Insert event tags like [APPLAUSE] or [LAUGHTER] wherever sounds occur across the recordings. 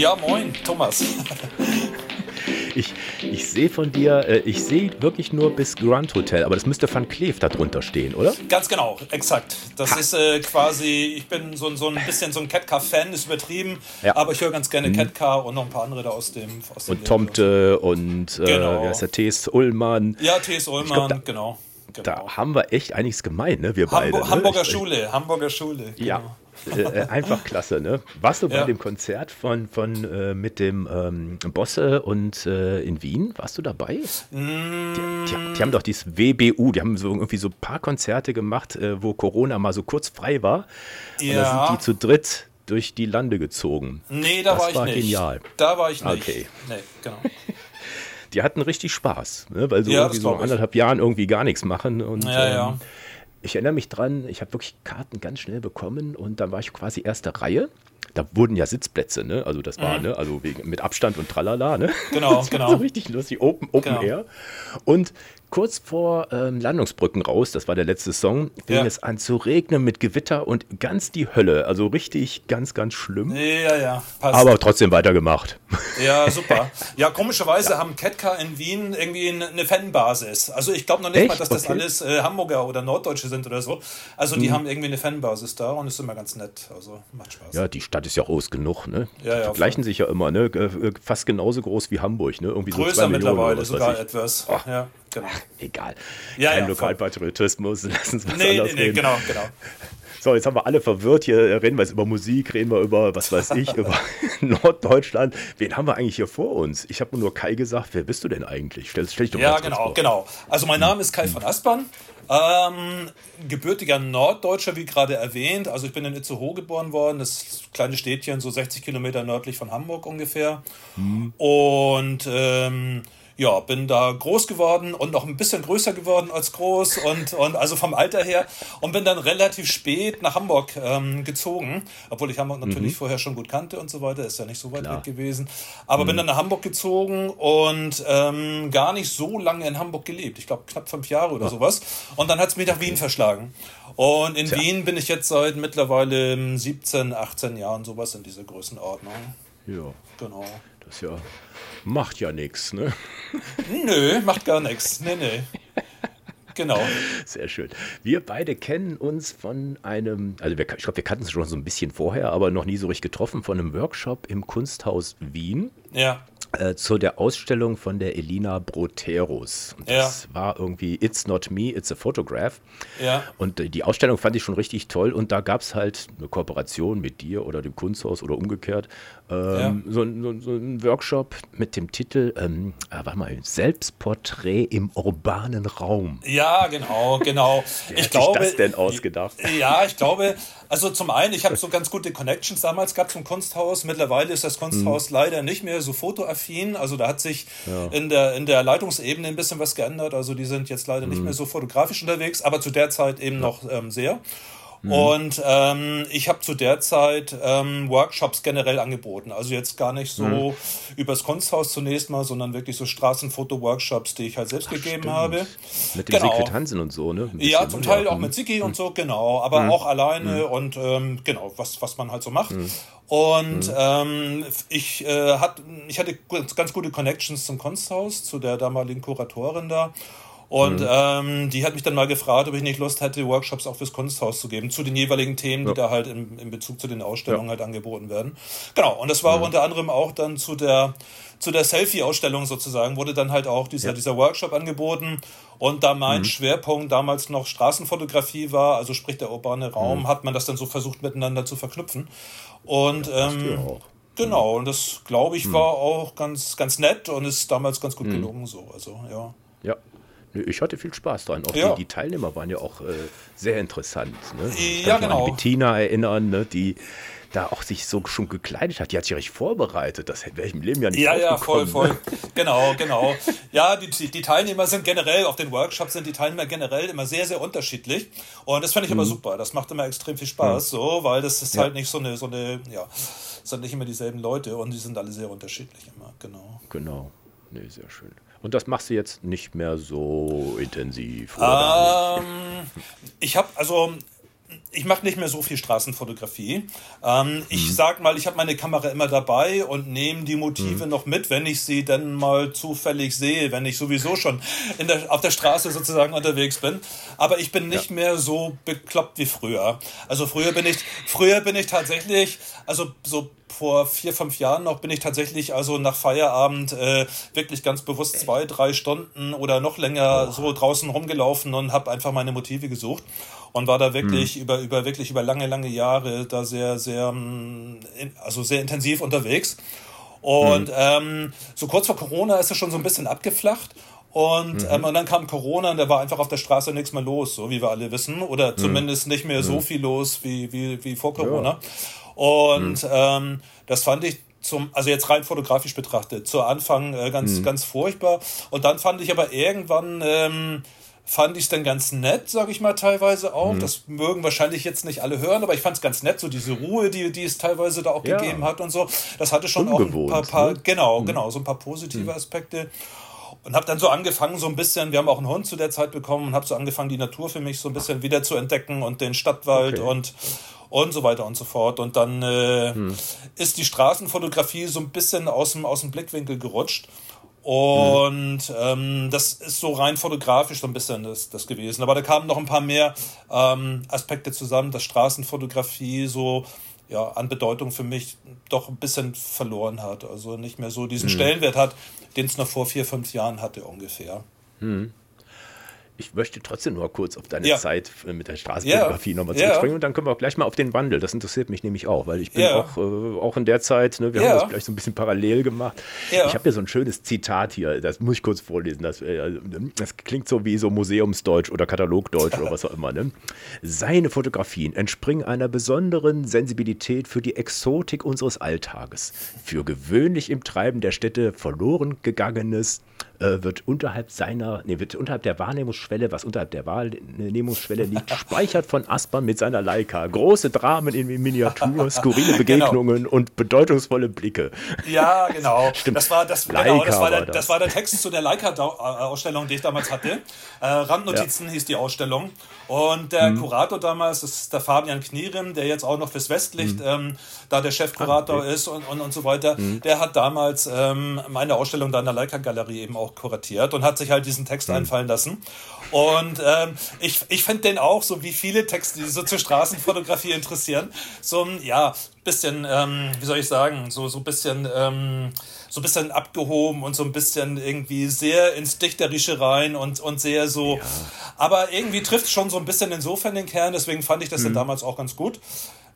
Ja, moin, Thomas. Ich, ich sehe von dir, äh, ich sehe wirklich nur bis Grand Hotel, aber das müsste Van Cleef darunter stehen, oder? Ganz genau, exakt. Das ha. ist äh, quasi, ich bin so, so ein bisschen so ein Catcar-Fan, ist übertrieben, ja. aber ich höre ganz gerne mhm. Catcar und noch ein paar andere da aus dem. Aus dem und Tomte und äh, genau. wie heißt der, T.S. Ullmann. Ja, T.S. Ullmann, glaub, da, genau. Genau. Da haben wir echt einiges gemein, ne? Wir beide. Hamburg, ne? Hamburger Schule, Hamburger Schule. Genau. Ja, äh, äh, einfach klasse, ne? Warst du bei dem Konzert von, von äh, mit dem ähm, Bosse und äh, in Wien? Warst du dabei? Mm. Die, die, die, haben doch dieses WBU, die haben so irgendwie so ein paar Konzerte gemacht, äh, wo Corona mal so kurz frei war. Ja. Und da sind die zu dritt durch die Lande gezogen. Nee, da das war ich war nicht. genial. Da war ich nicht. Okay. Nee, genau. die hatten richtig Spaß, ne? weil so ja, irgendwie so anderthalb Jahren irgendwie gar nichts machen. Und, ja, ja. Ähm, ich erinnere mich dran, ich habe wirklich Karten ganz schnell bekommen und dann war ich quasi erste Reihe. Da wurden ja Sitzplätze, ne? Also das war, mhm. ne? Also wegen, mit Abstand und tralala, ne? Genau, [LAUGHS] das genau. So richtig lustig, Open, Open genau. Air. Und kurz vor ähm, Landungsbrücken raus, das war der letzte Song, fing ja. es an zu regnen mit Gewitter und ganz die Hölle. Also richtig ganz, ganz schlimm. Ja, ja. Passt. Aber trotzdem weitergemacht. [LAUGHS] Ja, super. Ja, komischerweise ja. haben Ketka in Wien irgendwie eine Fanbasis. Also ich glaube noch nicht Echt? mal, dass das okay. alles äh, Hamburger oder Norddeutsche sind oder so. Also die hm. haben irgendwie eine Fanbasis da und ist immer ganz nett. Also macht Spaß. Ja, die Stadt ist ja auch groß genug, ne? Ja, ja, vergleichen sich ja immer, ne? Äh, fast genauso groß wie Hamburg, ne? Irgendwie Größer so mittlerweile sogar etwas. Oh. Ja. Genau. Egal. Ja, Kein ja, Lokalpatriotismus, [LAUGHS] lass uns was nee, anderes nee, nee, genau, genau. So, jetzt haben wir alle verwirrt hier. Reden wir jetzt über Musik, reden wir über, was weiß ich, über [LAUGHS] Norddeutschland. Wen haben wir eigentlich hier vor uns? Ich habe nur Kai gesagt. Wer bist du denn eigentlich? Stell, stell dich doch ja, mal genau, genau. Also, mein Name ist Kai von Aspern. Ähm, gebürtiger Norddeutscher, wie gerade erwähnt. Also, ich bin in Itzehoe geboren worden. Das kleine Städtchen, so 60 Kilometer nördlich von Hamburg ungefähr. Hm. Und. Ähm, ja, bin da groß geworden und noch ein bisschen größer geworden als groß und, und also vom Alter her und bin dann relativ spät nach Hamburg ähm, gezogen, obwohl ich Hamburg natürlich mhm. vorher schon gut kannte und so weiter, ist ja nicht so weit Klar. weg gewesen. Aber mhm. bin dann nach Hamburg gezogen und ähm, gar nicht so lange in Hamburg gelebt. Ich glaube knapp fünf Jahre oder ja. sowas. Und dann hat es mich nach Wien verschlagen. Und in Tja. Wien bin ich jetzt seit mittlerweile 17, 18 Jahren sowas in dieser Größenordnung. Ja. Genau. Das ist ja macht ja nichts, ne? Nö, macht gar nichts. Nee, nee. Genau. Sehr schön. Wir beide kennen uns von einem, also wir, ich glaube, wir kannten es schon so ein bisschen vorher, aber noch nie so richtig getroffen, von einem Workshop im Kunsthaus Wien. Ja. Äh, zu der Ausstellung von der Elina Broteros. Das ja. war irgendwie It's Not Me, It's a Photograph. Ja. Und die Ausstellung fand ich schon richtig toll. Und da gab es halt eine Kooperation mit dir oder dem Kunsthaus oder umgekehrt. Ähm, ja. so, so, so ein Workshop mit dem Titel, ähm, ah, warte mal, Selbstporträt im urbanen Raum. Ja, genau, genau. [LAUGHS] Wer ich hat glaube, sich das denn ausgedacht? Ja, ich glaube, also zum einen, ich habe so ganz gute Connections damals gehabt zum Kunsthaus. Mittlerweile ist das Kunsthaus hm. leider nicht mehr so fotoaffin. Also da hat sich ja. in, der, in der Leitungsebene ein bisschen was geändert. Also die sind jetzt leider hm. nicht mehr so fotografisch unterwegs, aber zu der Zeit eben ja. noch ähm, sehr. Mhm. Und ähm, ich habe zu der Zeit ähm, Workshops generell angeboten. Also jetzt gar nicht so mhm. übers Kunsthaus zunächst mal, sondern wirklich so Straßenfoto-Workshops, die ich halt selbst Ach, gegeben stimmt. habe. Mit dem genau. Siegfried Hansen und so, ne? Ja, zum Teil ja. auch mit Sigi mhm. und so, genau. Aber mhm. auch alleine mhm. und ähm, genau, was, was man halt so macht. Mhm. Und ähm, ich, äh, hat, ich hatte ganz gute Connections zum Kunsthaus, zu der damaligen Kuratorin da. Und mhm. ähm, die hat mich dann mal gefragt, ob ich nicht Lust hätte, Workshops auch fürs Kunsthaus zu geben, zu den jeweiligen Themen, ja. die da halt im, in Bezug zu den Ausstellungen ja. halt angeboten werden. Genau, und das war mhm. unter anderem auch dann zu der zu der Selfie-Ausstellung sozusagen wurde dann halt auch dieser, ja. dieser Workshop angeboten. Und da mein mhm. Schwerpunkt damals noch Straßenfotografie war, also sprich der urbane Raum, mhm. hat man das dann so versucht miteinander zu verknüpfen. Und ähm, genau, und das glaube ich mhm. war auch ganz, ganz nett und ist damals ganz gut mhm. gelungen so. Also ja. Ja, ich hatte viel Spaß dran. Auch ja. die, die, Teilnehmer waren ja auch äh, sehr interessant. Ne? Ich ja, kann genau. an Bettina erinnern, ne, die da auch sich so schon gekleidet hat. Die hat sich richtig vorbereitet. Das wäre ich im Leben ja nicht Ja, ja, voll, voll. genau, genau. Ja, die, die Teilnehmer sind generell, auf den Workshops sind die Teilnehmer generell immer sehr, sehr unterschiedlich. Und das fand ich mhm. aber super. Das macht immer extrem viel Spaß, mhm. so, weil das ist ja. halt nicht so eine, so eine, ja, es sind nicht immer dieselben Leute und die sind alle sehr unterschiedlich immer, genau. Genau. Nee, sehr schön. Und das machst du jetzt nicht mehr so intensiv? Ähm, ich habe also ich mache nicht mehr so viel Straßenfotografie. Ähm, ich mhm. sag mal, ich habe meine Kamera immer dabei und nehme die Motive mhm. noch mit, wenn ich sie dann mal zufällig sehe, wenn ich sowieso schon der, auf der Straße sozusagen unterwegs bin. Aber ich bin nicht ja. mehr so bekloppt wie früher. Also früher bin ich, früher bin ich tatsächlich, also so vor vier, fünf Jahren noch bin ich tatsächlich also nach Feierabend äh, wirklich ganz bewusst zwei, drei Stunden oder noch länger so draußen rumgelaufen und habe einfach meine Motive gesucht und war da wirklich mhm. über, über wirklich über lange, lange Jahre da sehr, sehr, mm, also sehr intensiv unterwegs. Und mhm. ähm, so kurz vor Corona ist es schon so ein bisschen abgeflacht. Und, mhm. ähm, und dann kam Corona und da war einfach auf der Straße nichts mehr los, so wie wir alle wissen. Oder mhm. zumindest nicht mehr so mhm. viel los wie, wie, wie vor Corona. Ja. Und mhm. ähm, das fand ich zum, also jetzt rein fotografisch betrachtet, zu Anfang äh, ganz, ganz furchtbar. Und dann fand ich aber irgendwann, ähm, fand ich es dann ganz nett, sage ich mal teilweise auch. Mhm. Das mögen wahrscheinlich jetzt nicht alle hören, aber ich fand es ganz nett, so diese Ruhe, die, die es teilweise da auch ja. gegeben hat und so. Das hatte schon Ungewohnt, auch ein paar, paar ne? genau, mhm. genau, so ein paar positive mhm. Aspekte. Und habe dann so angefangen, so ein bisschen, wir haben auch einen Hund zu der Zeit bekommen und habe so angefangen, die Natur für mich so ein bisschen wieder zu entdecken und den Stadtwald okay. und und so weiter und so fort. Und dann äh, hm. ist die Straßenfotografie so ein bisschen aus dem, aus dem Blickwinkel gerutscht. Und ähm, das ist so rein fotografisch so ein bisschen das, das gewesen. Aber da kamen noch ein paar mehr ähm, Aspekte zusammen, dass Straßenfotografie so ja, an Bedeutung für mich doch ein bisschen verloren hat. Also nicht mehr so diesen mhm. Stellenwert hat, den es noch vor vier, fünf Jahren hatte ungefähr. Mhm ich möchte trotzdem nur kurz auf deine ja. Zeit äh, mit der Straßenfotografie ja. nochmal zurückspringen ja. und dann können wir auch gleich mal auf den Wandel. Das interessiert mich nämlich auch, weil ich bin auch, äh, auch in der Zeit, ne, wir haben das gleich so ein bisschen parallel gemacht. Ich habe hier so ein schönes Zitat hier, das muss ich kurz vorlesen. Das, äh, das klingt so wie so Museumsdeutsch oder Katalogdeutsch oder was auch immer. Ne? Seine Fotografien entspringen einer besonderen Sensibilität für die Exotik unseres Alltages, für gewöhnlich im Treiben der Städte verloren gegangenes, äh, wird unterhalb seiner, nee, wird unterhalb der Wahrnehmungsschwelle, was unterhalb der Wahrnehmungsschwelle liegt, [LAUGHS] speichert von Aspern mit seiner Leica. Große Dramen in Miniatur, [LAUGHS] skurrile genau. Begegnungen genau. und bedeutungsvolle Blicke. Ja, genau. [LAUGHS] Stimmt. Das war, das, genau, das, war der, das. das war der Text zu der Leica-Ausstellung, die ich damals hatte. Äh, Randnotizen ja. hieß die Ausstellung. Und der mhm. Kurator damals, das ist der Fabian Knierim, der jetzt auch noch fürs Westlicht mhm. ähm, da der Chefkurator ah, okay. ist und, und, und so weiter, mhm. der hat damals ähm, meine Ausstellung da in der Leica-Galerie eben auch kuratiert und hat sich halt diesen Text mhm. einfallen lassen. Und ähm, ich, ich finde den auch, so wie viele Texte, die so zur Straßenfotografie interessieren, so ein, ja, bisschen, ähm, wie soll ich sagen, so, so ein bisschen, ähm, so bisschen abgehoben und so ein bisschen irgendwie sehr ins Dichterische rein und, und sehr so. Ja. Aber irgendwie trifft es schon so ein bisschen insofern den Kern, deswegen fand ich das mhm. ja damals auch ganz gut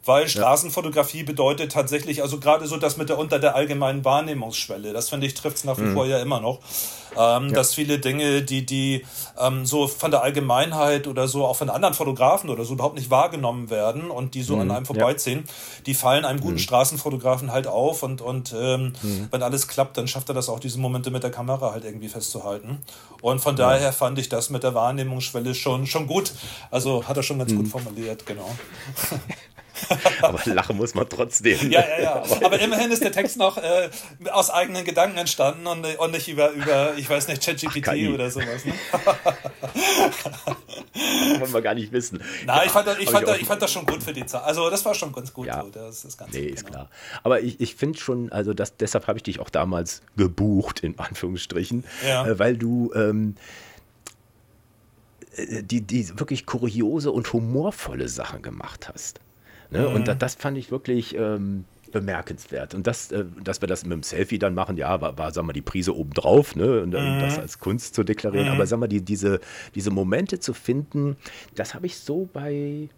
weil Straßenfotografie bedeutet tatsächlich, also gerade so das mit der unter der allgemeinen Wahrnehmungsschwelle, das finde ich trifft es nach wie mhm. vor ja immer noch, ähm, ja. dass viele Dinge, die die ähm, so von der Allgemeinheit oder so auch von anderen Fotografen oder so überhaupt nicht wahrgenommen werden und die so mhm. an einem vorbeiziehen, ja. die fallen einem guten mhm. Straßenfotografen halt auf und und ähm, mhm. wenn alles klappt, dann schafft er das auch diese Momente mit der Kamera halt irgendwie festzuhalten und von daher fand ich das mit der Wahrnehmungsschwelle schon schon gut, also hat er schon ganz gut mhm. formuliert, genau. [LAUGHS] [LAUGHS] Aber lachen muss man trotzdem. Ja, ja, ja. Aber immerhin ist der Text noch äh, aus eigenen Gedanken entstanden und, und nicht über, über, ich weiß nicht, ChatGPT oder sowas. Ne? [LAUGHS] Wollen wir gar nicht wissen. Nein, ich, fand, das, ich, fand, ich, ich fand das schon gut für die Zeit. Also das war schon ganz gut. Ja. So. Das ist ganz nee, gut, ist genau. klar. Aber ich, ich finde schon, also das, deshalb habe ich dich auch damals gebucht, in Anführungsstrichen, ja. äh, weil du ähm, äh, die, die wirklich kuriose und humorvolle Sachen gemacht hast. Ne? Mhm. Und da, das fand ich wirklich ähm, bemerkenswert. Und das, äh, dass wir das mit dem Selfie dann machen, ja, war, war sagen wir, die Prise obendrauf, ne? Und mhm. das als Kunst zu deklarieren. Mhm. Aber sagen wir, die, diese, diese Momente zu finden, das habe ich so bei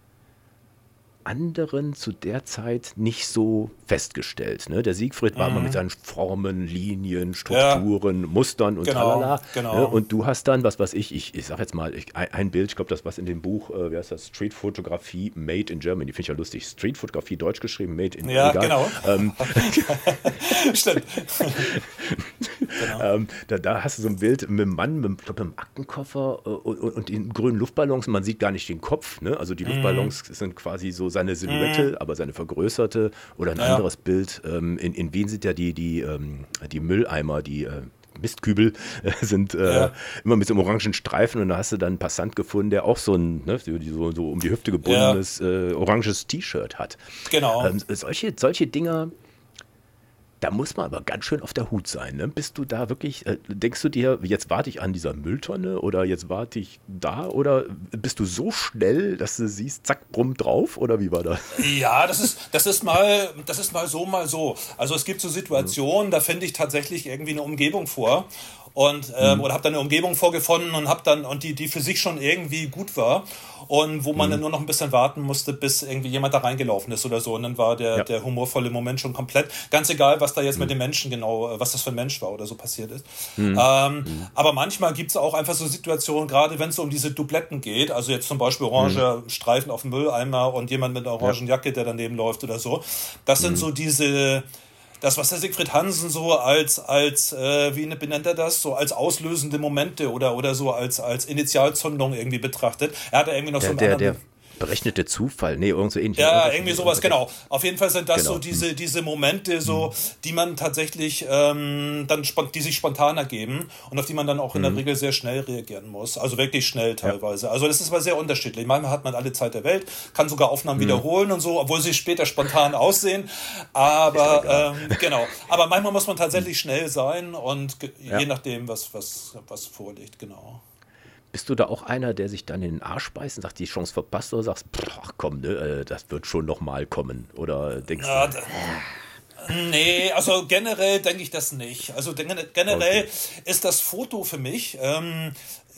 anderen zu der Zeit nicht so festgestellt. Ne? Der Siegfried war mhm. immer mit seinen Formen, Linien, Strukturen, ja. Mustern und genau, talala. Genau. Ne? Und du hast dann, was weiß ich, ich, ich sag jetzt mal, ich, ein Bild, ich glaube, das was in dem Buch, äh, wie heißt das, Street Fotografie Made in Germany, finde ich ja lustig. Street Fotografie, deutsch geschrieben, Made in Ja, egal. genau. Ähm, [LAUGHS] Stimmt. genau. [LAUGHS] ähm, da, da, hast du so ein Bild mit einem Mann, mit, glaub, mit einem Aktenkoffer äh, und, und, den grünen Luftballons. Man sieht gar nicht den Kopf. Ne? Also die mhm. Luftballons sind quasi so seine Silhouette, mhm. aber seine vergrößerte oder ein ja. anderes Bild. Ähm, in, in Wien sind ja die, die, ähm, die Mülleimer, die äh, Mistkübel äh, sind äh, ja. immer mit so einem orangen Streifen und da hast du dann einen Passant gefunden, der auch so ein, ne, so, so um die Hüfte gebundenes ja. äh, oranges T-Shirt hat. Genau. Ähm, solche, solche Dinger da muss man aber ganz schön auf der Hut sein. Ne? Bist du da wirklich, äh, denkst du dir, jetzt warte ich an dieser Mülltonne oder jetzt warte ich da oder bist du so schnell, dass du siehst, zack, brumm drauf oder wie war das? Ja, das ist, das ist mal, das ist mal so, mal so. Also es gibt so Situationen, mhm. da finde ich tatsächlich irgendwie eine Umgebung vor und ähm, mhm. oder habe dann eine Umgebung vorgefunden und habe dann und die die für sich schon irgendwie gut war und wo man mhm. dann nur noch ein bisschen warten musste, bis irgendwie jemand da reingelaufen ist oder so und dann war der ja. der humorvolle Moment schon komplett ganz egal, was da jetzt mhm. mit dem Menschen genau, was das für ein Mensch war oder so passiert ist. Mhm. Ähm, mhm. aber manchmal gibt es auch einfach so Situationen, gerade wenn es um diese Dubletten geht, also jetzt zum Beispiel orange mhm. Streifen auf dem Mülleimer und jemand mit einer orangen Jacke, der daneben läuft oder so. Das sind so diese das, was der Siegfried Hansen so als, als äh, wie benennt er das, so als auslösende Momente oder, oder so als, als Initialzündung irgendwie betrachtet. Er hat irgendwie noch der, so einen der, anderen... Der Berechnete Zufall, nee, irgend so ähnlich. Ja, irgendwie sowas, genau. Auf jeden Fall sind das genau. so diese, diese Momente, so, mhm. die man tatsächlich ähm, dann, die sich spontan ergeben und auf die man dann auch in der mhm. Regel sehr schnell reagieren muss. Also wirklich schnell teilweise. Ja. Also das ist aber sehr unterschiedlich. Manchmal hat man alle Zeit der Welt, kann sogar Aufnahmen mhm. wiederholen und so, obwohl sie später spontan [LAUGHS] aussehen. Aber ähm, genau. Aber manchmal muss man tatsächlich schnell sein und ja. je nachdem, was, was, was vorliegt, genau. Bist du da auch einer, der sich dann in den Arsch beißt und sagt, die Chance verpasst oder sagst, ach komm, ne, äh, das wird schon nochmal kommen? Oder denkst ja, du. Nee, also generell denke ich das nicht. Also generell okay. ist das Foto für mich ähm,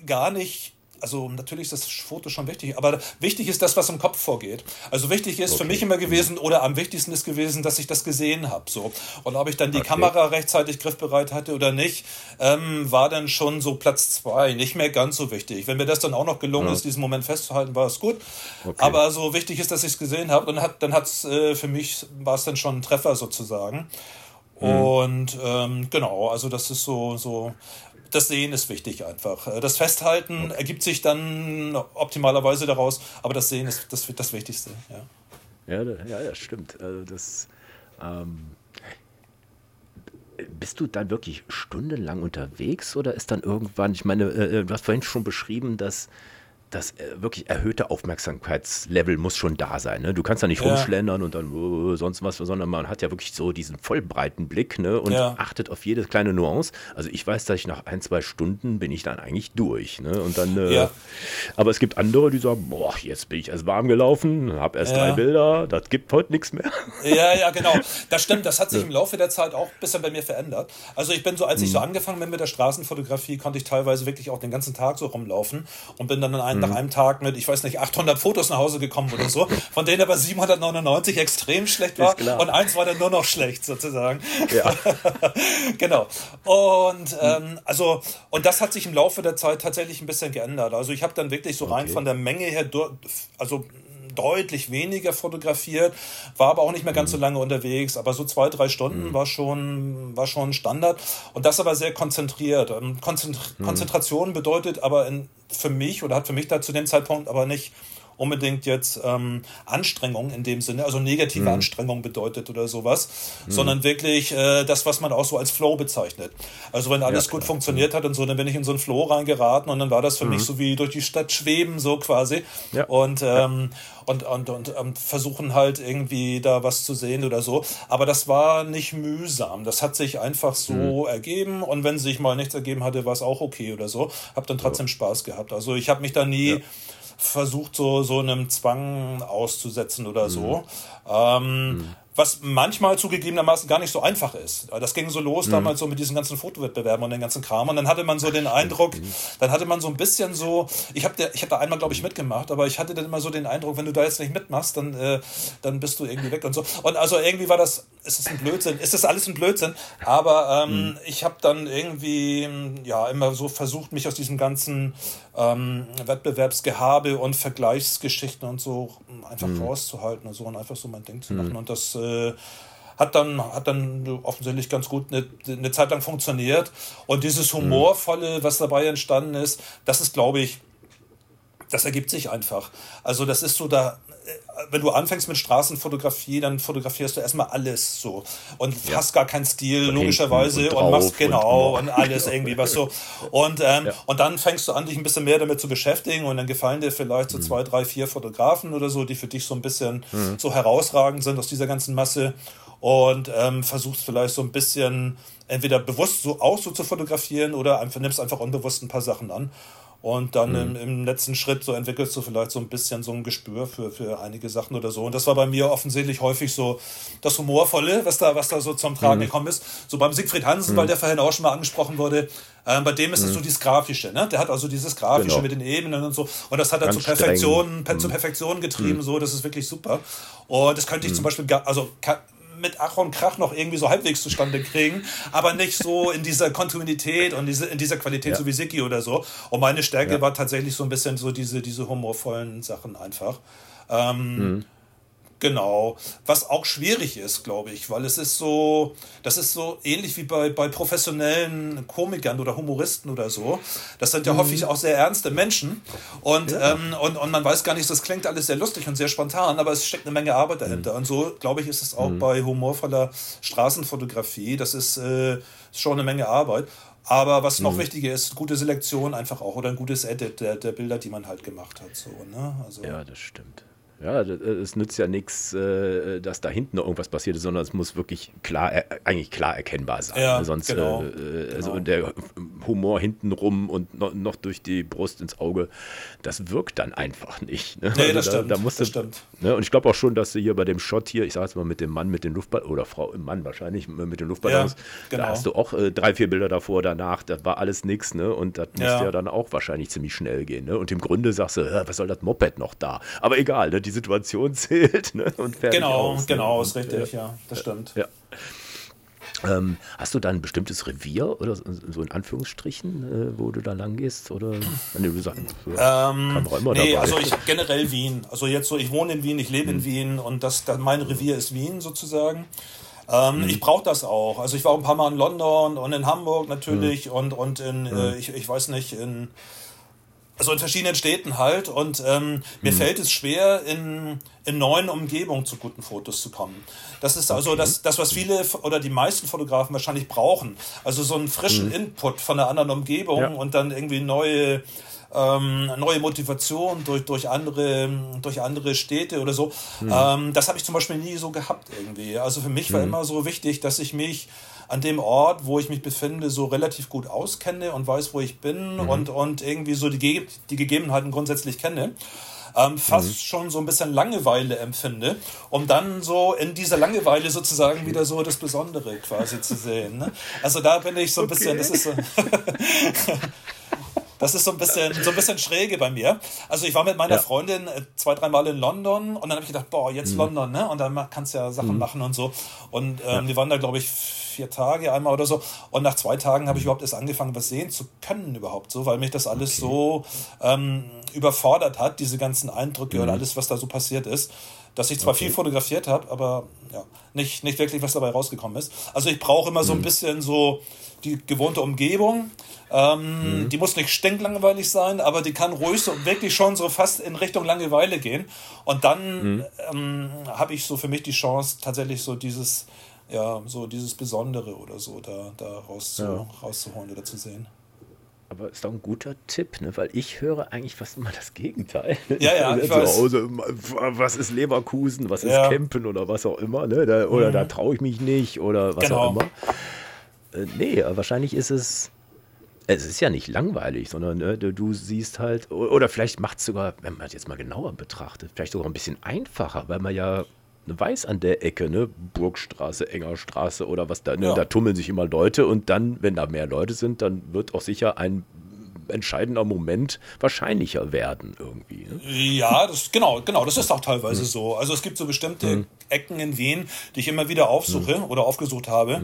gar nicht also natürlich ist das Foto schon wichtig, aber wichtig ist das, was im Kopf vorgeht. Also wichtig ist okay. für mich immer gewesen oder am wichtigsten ist gewesen, dass ich das gesehen habe. So. Und ob ich dann die okay. Kamera rechtzeitig griffbereit hatte oder nicht, ähm, war dann schon so Platz zwei, nicht mehr ganz so wichtig. Wenn mir das dann auch noch gelungen ja. ist, diesen Moment festzuhalten, war es gut. Okay. Aber so wichtig ist, dass ich es gesehen habe. Und hat, dann hat es äh, für mich, war es dann schon ein Treffer sozusagen. Mhm. Und ähm, genau, also das ist so, so das Sehen ist wichtig einfach. Äh, das Festhalten okay. ergibt sich dann optimalerweise daraus, aber das Sehen ist das, das Wichtigste. Ja, ja, ja, ja stimmt. Also das, ähm, bist du dann wirklich stundenlang unterwegs oder ist dann irgendwann, ich meine, äh, du hast vorhin schon beschrieben, dass das äh, wirklich erhöhte Aufmerksamkeitslevel muss schon da sein. Ne? Du kannst da nicht ja. rumschlendern und dann uh, sonst was, sondern man hat ja wirklich so diesen vollbreiten Blick ne? und ja. achtet auf jede kleine Nuance. Also ich weiß, dass ich nach ein, zwei Stunden bin ich dann eigentlich durch. Ne? Und dann, äh, ja. Aber es gibt andere, die sagen, boah, jetzt bin ich erst warm gelaufen, habe erst drei Bilder, das gibt heute nichts mehr. Ja, ja, [LAUGHS] genau. Das stimmt, das hat sich im Laufe der Zeit auch ein bisschen bei mir verändert. Also ich bin so, als ich so mhm. angefangen bin mit der Straßenfotografie, konnte ich teilweise wirklich auch den ganzen Tag so rumlaufen und bin dann in einem mhm. nach einem Tag mit, ich weiß nicht, 800 Fotos nach Hause gekommen oder so, [LAUGHS] von denen aber 799 extrem schlecht war und eins war dann nur noch schlecht sozusagen. Ja. [LAUGHS] genau. Und ähm, also und das hat sich im Laufe der Zeit tatsächlich ein bisschen geändert. Also ich habe dann wirklich so rein von der Menge her, also deutlich weniger fotografiert, war aber auch nicht mehr ganz mhm. so lange unterwegs, aber so zwei, drei Stunden mhm. war, schon, war schon Standard und das aber sehr konzentriert. Ähm, Konzentr mhm. Konzentration bedeutet aber in, für mich oder hat für mich da zu dem Zeitpunkt aber nicht unbedingt jetzt ähm, Anstrengung in dem Sinne, also negative mhm. Anstrengung bedeutet oder sowas, mhm. sondern wirklich äh, das, was man auch so als Flow bezeichnet. Also wenn alles ja, gut funktioniert hat und so, dann bin ich in so einen Flow reingeraten und dann war das für mhm. mich so wie durch die Stadt schweben, so quasi. Ja. Und, ähm, und, und, und, und versuchen halt irgendwie da was zu sehen oder so. Aber das war nicht mühsam. Das hat sich einfach so mhm. ergeben und wenn sich mal nichts ergeben hatte, war es auch okay oder so. Hab dann trotzdem ja. Spaß gehabt. Also ich habe mich da nie ja versucht, so, so einem Zwang auszusetzen oder so. Mhm. Ähm, mhm was manchmal zugegebenermaßen gar nicht so einfach ist. Das ging so los mhm. damals so mit diesen ganzen Fotowettbewerben und den ganzen Kram und dann hatte man so den Eindruck, dann hatte man so ein bisschen so, ich habe ich hab da einmal glaube ich mitgemacht, aber ich hatte dann immer so den Eindruck, wenn du da jetzt nicht mitmachst, dann, äh, dann bist du irgendwie weg und so. Und also irgendwie war das, es ist ein Blödsinn, ist das alles ein Blödsinn, aber ähm, mhm. ich habe dann irgendwie ja immer so versucht, mich aus diesem ganzen ähm, Wettbewerbsgehabe und Vergleichsgeschichten und so einfach mhm. rauszuhalten und so und einfach so mein Ding zu machen. Mhm. Und das äh, hat dann, hat dann offensichtlich ganz gut eine, eine Zeit lang funktioniert. Und dieses. Humorvolle, was dabei entstanden ist, das ist, glaube ich, das ergibt sich einfach. Also das ist so da, wenn du anfängst mit Straßenfotografie, dann fotografierst du erstmal alles so und ja. hast gar keinen Stil, Von logischerweise, und, und, machst genau und, und, alles irgendwie, was so. Und, ähm, ja. und dann fängst du an, dich ein bisschen mehr damit zu beschäftigen und dann gefallen dir vielleicht so mhm. zwei, drei, vier Fotografen oder so, die für dich so ein bisschen mhm. so herausragend sind aus dieser ganzen Masse und ähm, versuchst vielleicht so ein bisschen entweder bewusst so auch so zu fotografieren oder einfach nimmst einfach unbewusst ein paar Sachen an. Und dann mhm. im, im, letzten Schritt so entwickelst du vielleicht so ein bisschen so ein Gespür für, für einige Sachen oder so. Und das war bei mir offensichtlich häufig so das Humorvolle, was da, was da so zum Tragen mhm. gekommen ist. So beim Siegfried Hansen, mhm. weil der vorhin auch schon mal angesprochen wurde, äh, bei dem ist es so mhm. dieses Grafische, ne? Der hat also dieses Grafische genau. mit den Ebenen und so. Und das hat er zur Perfektion, per, zur mhm. Perfektion getrieben, mhm. so. Das ist wirklich super. Und das könnte ich zum Beispiel, also mit Ach und Krach noch irgendwie so halbwegs zustande kriegen, aber nicht so in dieser Kontinuität und diese, in dieser Qualität, ja. so wie Siki oder so. Und meine Stärke ja. war tatsächlich so ein bisschen so diese, diese humorvollen Sachen einfach. Ähm, mhm. Genau, was auch schwierig ist, glaube ich, weil es ist so, das ist so ähnlich wie bei, bei professionellen Komikern oder Humoristen oder so. Das sind ja mhm. häufig auch sehr ernste Menschen und, ja. ähm, und, und man weiß gar nicht, das klingt alles sehr lustig und sehr spontan, aber es steckt eine Menge Arbeit dahinter. Mhm. Und so, glaube ich, ist es auch mhm. bei humorvoller Straßenfotografie. Das ist äh, schon eine Menge Arbeit. Aber was noch mhm. wichtiger ist, gute Selektion einfach auch oder ein gutes Edit der, der Bilder, die man halt gemacht hat. So, ne? also, ja, das stimmt. Ja, es nützt ja nichts, äh, dass da hinten noch irgendwas passiert ist, sondern es muss wirklich klar, eigentlich klar erkennbar sein. Ja, Sonst, genau, äh, also genau. der Humor hintenrum und noch, durch die Brust ins Auge, das wirkt dann einfach nicht. Ne? Nee, also das, da, stimmt, da musst das stimmt. Ne? Und ich glaube auch schon, dass du hier bei dem Shot hier, ich sage jetzt mal mit dem Mann mit den Luftballons, oder Frau, Mann wahrscheinlich mit den Luftballons, ja, genau. da hast du auch äh, drei, vier Bilder davor, danach, das war alles nichts, ne? Und das ja. musste ja dann auch wahrscheinlich ziemlich schnell gehen. Ne? Und im Grunde sagst du, was soll das Moped noch da? Aber egal, ne? die Situation [LAUGHS] zählt ne? und fertig Genau, aus, ne? genau, ist richtig, ja, ja das stimmt. Ja. Ähm, hast du da ein bestimmtes Revier oder so in Anführungsstrichen, äh, wo du da lang gehst? Oder wenn du sagst, ähm, auch immer nee, dabei. also ich generell Wien. Also jetzt so, ich wohne in Wien, ich lebe hm. in Wien und das, das mein Revier ist Wien sozusagen. Ähm, hm. Ich brauche das auch. Also ich war auch ein paar Mal in London und in Hamburg natürlich hm. und, und in, äh, hm. ich, ich weiß nicht, in also in verschiedenen Städten halt. Und ähm, mir mhm. fällt es schwer, in, in neuen Umgebungen zu guten Fotos zu kommen. Das ist also okay. das, das, was viele oder die meisten Fotografen wahrscheinlich brauchen. Also so einen frischen mhm. Input von einer anderen Umgebung ja. und dann irgendwie neue ähm, neue Motivation durch, durch, andere, durch andere Städte oder so. Mhm. Ähm, das habe ich zum Beispiel nie so gehabt irgendwie. Also für mich war mhm. immer so wichtig, dass ich mich an dem Ort, wo ich mich befinde, so relativ gut auskenne und weiß, wo ich bin mhm. und, und irgendwie so die, die Gegebenheiten grundsätzlich kenne. Ähm, fast mhm. schon so ein bisschen Langeweile empfinde, um dann so in dieser Langeweile sozusagen wieder so das Besondere quasi zu sehen. Ne? Also da bin ich so ein okay. bisschen, das ist so. [LAUGHS] Das ist so ein bisschen, so ein bisschen schräge bei mir. Also ich war mit meiner ja. Freundin äh, zwei, dreimal in London und dann habe ich gedacht, boah, jetzt mhm. London, ne? Und dann kannst du ja Sachen mhm. machen und so. Und ähm, ja. wir waren da, glaube ich, vier Tage einmal oder so. Und nach zwei Tagen habe ich überhaupt erst angefangen, was sehen zu können überhaupt so, weil mich das alles okay. so ähm, überfordert hat, diese ganzen Eindrücke mhm. und alles, was da so passiert ist dass ich zwar okay. viel fotografiert habe, aber ja, nicht, nicht wirklich was dabei rausgekommen ist. Also ich brauche immer so ein mhm. bisschen so die gewohnte Umgebung. Ähm, mhm. Die muss nicht stinklangweilig sein, aber die kann ruhig so wirklich schon so fast in Richtung Langeweile gehen. Und dann mhm. ähm, habe ich so für mich die Chance, tatsächlich so dieses, ja, so dieses Besondere oder so da, da rauszu, ja. rauszuholen oder zu sehen. Aber ist doch ein guter Tipp, ne? weil ich höre eigentlich fast immer das Gegenteil. Ja, ja, [LAUGHS] ich weiß. Zu Hause, was ist Leverkusen, was ist ja. Campen oder was auch immer, ne? Da, oder mhm. da traue ich mich nicht oder was genau. auch immer. Äh, nee, wahrscheinlich ist es. Es ist ja nicht langweilig, sondern ne, du siehst halt, oder vielleicht macht es sogar, wenn man es jetzt mal genauer betrachtet, vielleicht sogar ein bisschen einfacher, weil man ja weiß an der Ecke, ne, Burgstraße, Engerstraße oder was da, ne, ja. da tummeln sich immer Leute und dann, wenn da mehr Leute sind, dann wird auch sicher ein entscheidender Moment wahrscheinlicher werden irgendwie. Ne? Ja, das, genau, genau, das ist auch teilweise mhm. so. Also es gibt so bestimmte mhm. Ecken in Wien, die ich immer wieder aufsuche mhm. oder aufgesucht habe.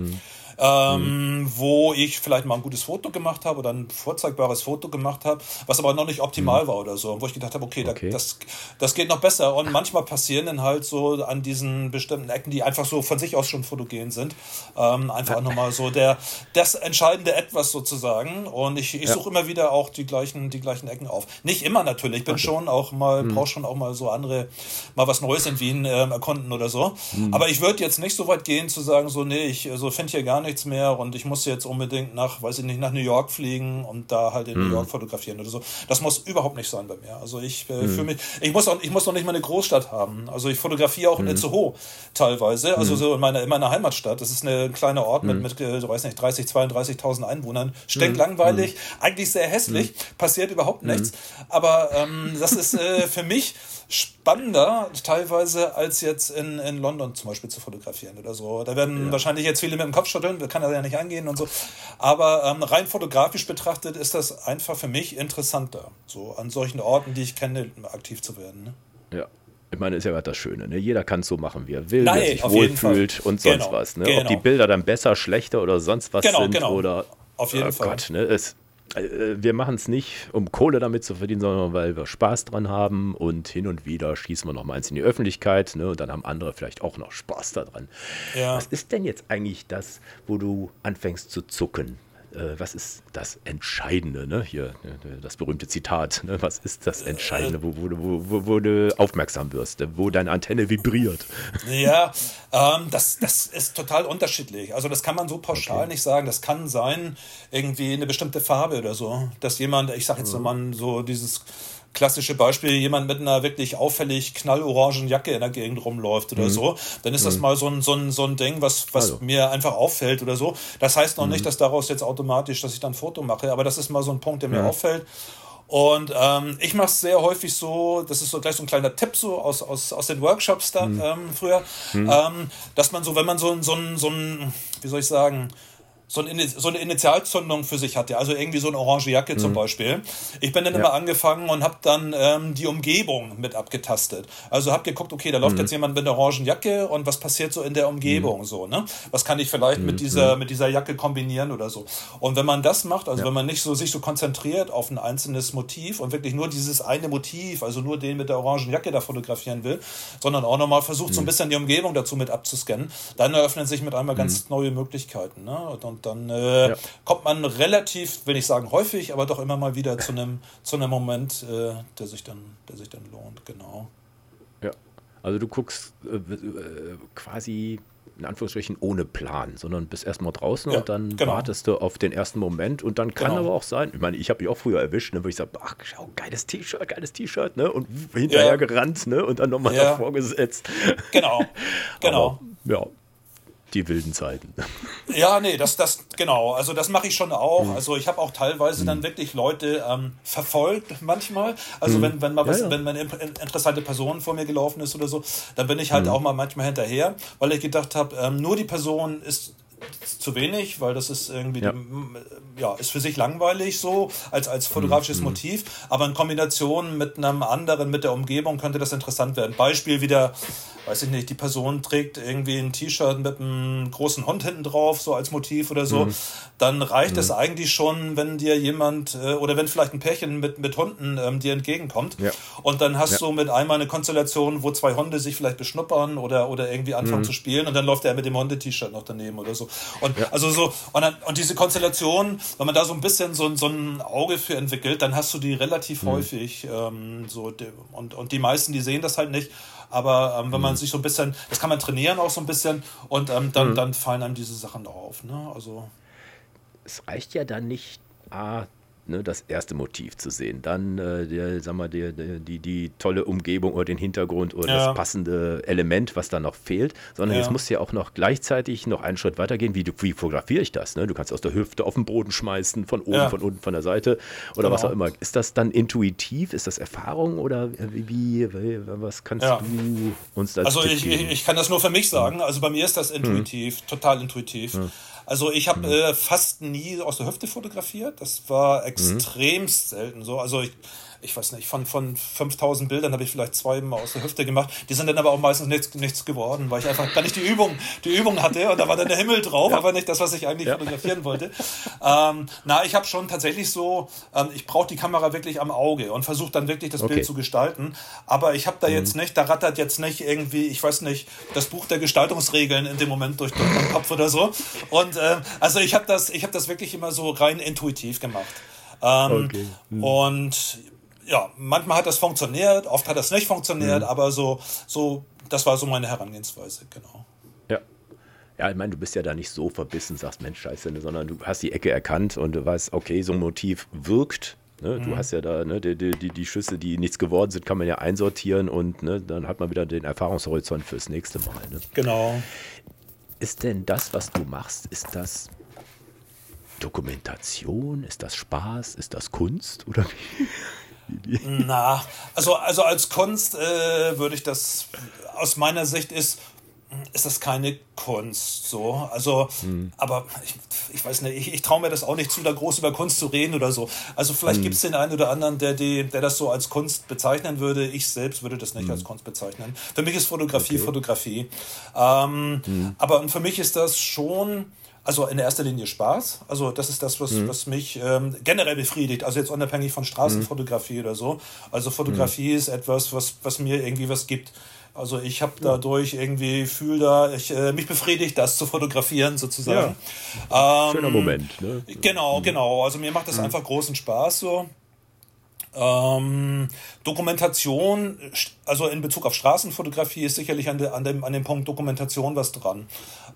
Ähm, mhm. wo ich vielleicht mal ein gutes Foto gemacht habe oder ein vorzeigbares Foto gemacht habe, was aber noch nicht optimal mhm. war oder so, wo ich gedacht habe, okay, okay. das, das geht noch besser. Und manchmal passieren dann halt so an diesen bestimmten Ecken, die einfach so von sich aus schon fotogen sind, ähm, einfach nochmal so der, das entscheidende Etwas sozusagen. Und ich, ich ja. suche immer wieder auch die gleichen, die gleichen Ecken auf. Nicht immer natürlich, ich bin okay. schon auch mal, mhm. brauche schon auch mal so andere, mal was Neues in Wien ähm, erkunden oder so. Mhm. Aber ich würde jetzt nicht so weit gehen zu sagen, so, nee, ich so finde hier gar nichts mehr und ich muss jetzt unbedingt nach, weiß ich nicht, nach New York fliegen und da halt in mhm. New York fotografieren oder so. Das muss überhaupt nicht sein bei mir. Also ich äh, mhm. für mich, ich muss auch, ich muss noch nicht mal eine Großstadt haben. Also ich fotografiere auch in mhm. Itzehoe teilweise, also mhm. so in meiner, in meiner Heimatstadt. Das ist eine kleine Ort mit, mhm. mit, äh, weiß nicht, 30, 32.000 Einwohnern. Stinklangweilig, eigentlich sehr hässlich, passiert überhaupt nichts. Aber ähm, das ist äh, für mich spannender teilweise als jetzt in, in London zum Beispiel zu fotografieren oder so. Da werden ja. wahrscheinlich jetzt viele mit dem Kopf schütteln, kann er ja nicht eingehen und so. Aber ähm, rein fotografisch betrachtet ist das einfach für mich interessanter, so an solchen Orten, die ich kenne, aktiv zu werden. Ne? Ja. Ich meine, ist ja das Schöne. Ne? Jeder kann es so machen, wie er will, Nein, wer sich wohlfühlt und sonst genau, was. Ne? Genau. Ob die Bilder dann besser, schlechter oder sonst was genau, sind genau. oder. Auf jeden oh Fall. Gott, ne? äh, wir machen es nicht, um Kohle damit zu verdienen, sondern weil wir Spaß dran haben und hin und wieder schießen wir noch mal eins in die Öffentlichkeit ne, und dann haben andere vielleicht auch noch Spaß daran. Ja. Was ist denn jetzt eigentlich das, wo du anfängst zu zucken? Äh, was ist das Entscheidende? Ne? Hier, ne, das berühmte Zitat. Ne? Was ist das Entscheidende, wo, wo, wo, wo, du aufmerksam wirst, wo deine Antenne vibriert? Ja, ähm, das, das ist total unterschiedlich. Also das kann man so pauschal okay. nicht sagen. Das kann sein, irgendwie eine bestimmte Farbe oder so. Dass jemand, ich sag jetzt mhm. mal so dieses klassische Beispiel, jemand mit einer wirklich auffällig knallorangen Jacke in der Gegend rumläuft oder mhm. so, dann ist das mhm. mal so ein, so ein, so ein Ding, was, was also. mir einfach auffällt oder so. Das heißt noch mhm. nicht, dass daraus jetzt automatisch, dass ich dann ein Foto mache, aber das ist mal so ein Punkt, der mir auffällt. Und ähm, ich mache es sehr häufig so, das ist so gleich so ein kleiner Tipp so aus, aus, aus den Workshops da mhm. ähm, früher, mhm. ähm, dass man so, wenn man so, so, so ein, wie soll ich sagen, so, ein, so eine Initialzündung für sich hatte, also irgendwie so eine orange Jacke mhm. zum Beispiel. Ich bin dann ja. immer angefangen und habe dann ähm, die Umgebung mit abgetastet. Also habe geguckt, okay, da läuft mhm. jetzt jemand mit einer orangen Jacke und was passiert so in der Umgebung mhm. so, ne? Was kann ich vielleicht mit mhm. dieser mit dieser Jacke kombinieren oder so? Und wenn man das macht, also ja. wenn man nicht so sich so konzentriert auf ein einzelnes Motiv und wirklich nur dieses eine Motiv, also nur den mit der orangen Jacke da fotografieren will, sondern auch nochmal versucht so ein mhm. bisschen die Umgebung dazu mit abzuscannen, dann eröffnen sich mit einmal ganz mhm. neue Möglichkeiten, ne? Und dann äh, ja. kommt man relativ, will ich sagen häufig, aber doch immer mal wieder zu einem zu einem Moment, äh, der sich dann, der sich dann lohnt, genau. Ja, also du guckst äh, äh quasi in Anführungsstrichen ohne Plan, sondern bist erstmal draußen ja, und dann genau. wartest du auf den ersten Moment und dann kann genau. aber auch sein, ich meine, ich habe mich auch früher erwischt, ne, wo ich sage, ach, schau, geiles T-Shirt, geiles T-Shirt, ne, und hinterher ja. gerannt, ne, und dann nochmal ja. davor gesetzt. Genau, [LAUGHS] genau. Aber, ja, die wilden Zeiten. [LAUGHS] Ja, nee, das, das, genau. Also das mache ich schon auch. Mhm. Also ich habe auch teilweise mhm. dann wirklich Leute ähm, verfolgt manchmal. Also mhm. wenn, wenn mal was, ja, ja. wenn eine interessante Person vor mir gelaufen ist oder so, dann bin ich halt mhm. auch mal manchmal hinterher, weil ich gedacht habe, ähm, nur die Person ist zu wenig, weil das ist irgendwie, ja. Die, ja, ist für sich langweilig so, als, als fotografisches mhm. Motiv, aber in Kombination mit einem anderen, mit der Umgebung könnte das interessant werden. Beispiel wieder, weiß ich nicht, die Person trägt irgendwie ein T-Shirt mit einem großen Hund hinten drauf, so als Motiv oder so, mhm. dann reicht es mhm. eigentlich schon, wenn dir jemand, äh, oder wenn vielleicht ein Pärchen mit, mit Hunden ähm, dir entgegenkommt ja. und dann hast ja. du mit einmal eine Konstellation, wo zwei Hunde sich vielleicht beschnuppern oder, oder irgendwie anfangen mhm. zu spielen und dann läuft er mit dem Hunde-T-Shirt noch daneben oder so. Und ja. also so, und, dann, und diese Konstellation, wenn man da so ein bisschen so, so ein Auge für entwickelt, dann hast du die relativ mhm. häufig ähm, so und, und die meisten, die sehen das halt nicht. Aber ähm, wenn man mhm. sich so ein bisschen, das kann man trainieren auch so ein bisschen und ähm, dann, mhm. dann fallen einem diese Sachen auf. Ne? Also es reicht ja dann nicht, A, ne, das erste Motiv zu sehen. Dann äh, der, sag mal, der, der, die, die tolle Umgebung oder den Hintergrund oder ja. das passende Element, was da noch fehlt, sondern ja. jetzt muss ja auch noch gleichzeitig noch einen Schritt weitergehen. Wie, wie fotografiere ich das? Ne? Du kannst aus der Hüfte auf den Boden schmeißen, von oben, ja. von unten, von der Seite oder genau. was auch immer. Ist das dann intuitiv? Ist das Erfahrung oder wie, wie was kannst du uns da Also ich, ich, kann das nur für mich sagen. Also bei mir ist das intuitiv, hm. total intuitiv. Hm. Also ich habe mhm. äh, fast nie aus der Hüfte fotografiert. Das war extremst mhm. selten so. Also ich, ich weiß nicht, von, von 5000 Bildern habe ich vielleicht zwei mal aus der Hüfte gemacht. Die sind dann aber auch meistens nichts, nichts geworden, weil ich einfach gar nicht die Übung, die Übung hatte und da war dann der Himmel drauf, ja. aber nicht das, was ich eigentlich ja. fotografieren wollte. Ähm, na, ich habe schon tatsächlich so, ähm, ich brauche die Kamera wirklich am Auge und versuche dann wirklich das okay. Bild zu gestalten. Aber ich habe da mhm. jetzt nicht, da rattert jetzt nicht irgendwie, ich weiß nicht, das Buch der Gestaltungsregeln in dem Moment durch, durch meinen Kopf oder so. Und ähm, also ich habe das, ich habe das wirklich immer so rein intuitiv gemacht. Ähm, okay. mhm. Und ja, manchmal hat das funktioniert, oft hat das nicht funktioniert, mhm. aber so, so, das war so meine Herangehensweise, genau. Ja. Ja, ich meine, du bist ja da nicht so verbissen, sagst, Mensch, scheiße, ne, sondern du hast die Ecke erkannt und du weißt, okay, so ein Motiv wirkt. Ne? Du mhm. hast ja da ne, die, die, die Schüsse, die nichts geworden sind, kann man ja einsortieren und ne, dann hat man wieder den Erfahrungshorizont fürs nächste Mal. Ne? Genau. Ist denn das, was du machst, ist das Dokumentation? Ist das Spaß? Ist das Kunst? Oder wie? [LAUGHS] [LAUGHS] Na, also, also als Kunst äh, würde ich das, aus meiner Sicht ist, ist das keine Kunst so. Also, hm. aber ich, ich, weiß nicht, ich, ich traue mir das auch nicht zu, da groß über Kunst zu reden oder so. Also vielleicht hm. gibt es den einen oder anderen, der, die, der das so als Kunst bezeichnen würde. Ich selbst würde das nicht hm. als Kunst bezeichnen. Für mich ist Fotografie okay. Fotografie. Ähm, hm. aber für mich ist das schon also in erster Linie Spaß. Also das ist das, was, mhm. was mich ähm, generell befriedigt. Also jetzt unabhängig von Straßenfotografie mhm. oder so. Also Fotografie mhm. ist etwas, was, was mir irgendwie was gibt. Also ich habe dadurch irgendwie fühl da, ich, äh, mich befriedigt, das zu fotografieren sozusagen. Ja. Ähm, Schöner Moment. Ne? Genau, mhm. genau. Also mir macht das mhm. einfach großen Spaß so. Ähm, Dokumentation, also in Bezug auf Straßenfotografie ist sicherlich an, de, an, dem, an dem Punkt Dokumentation was dran.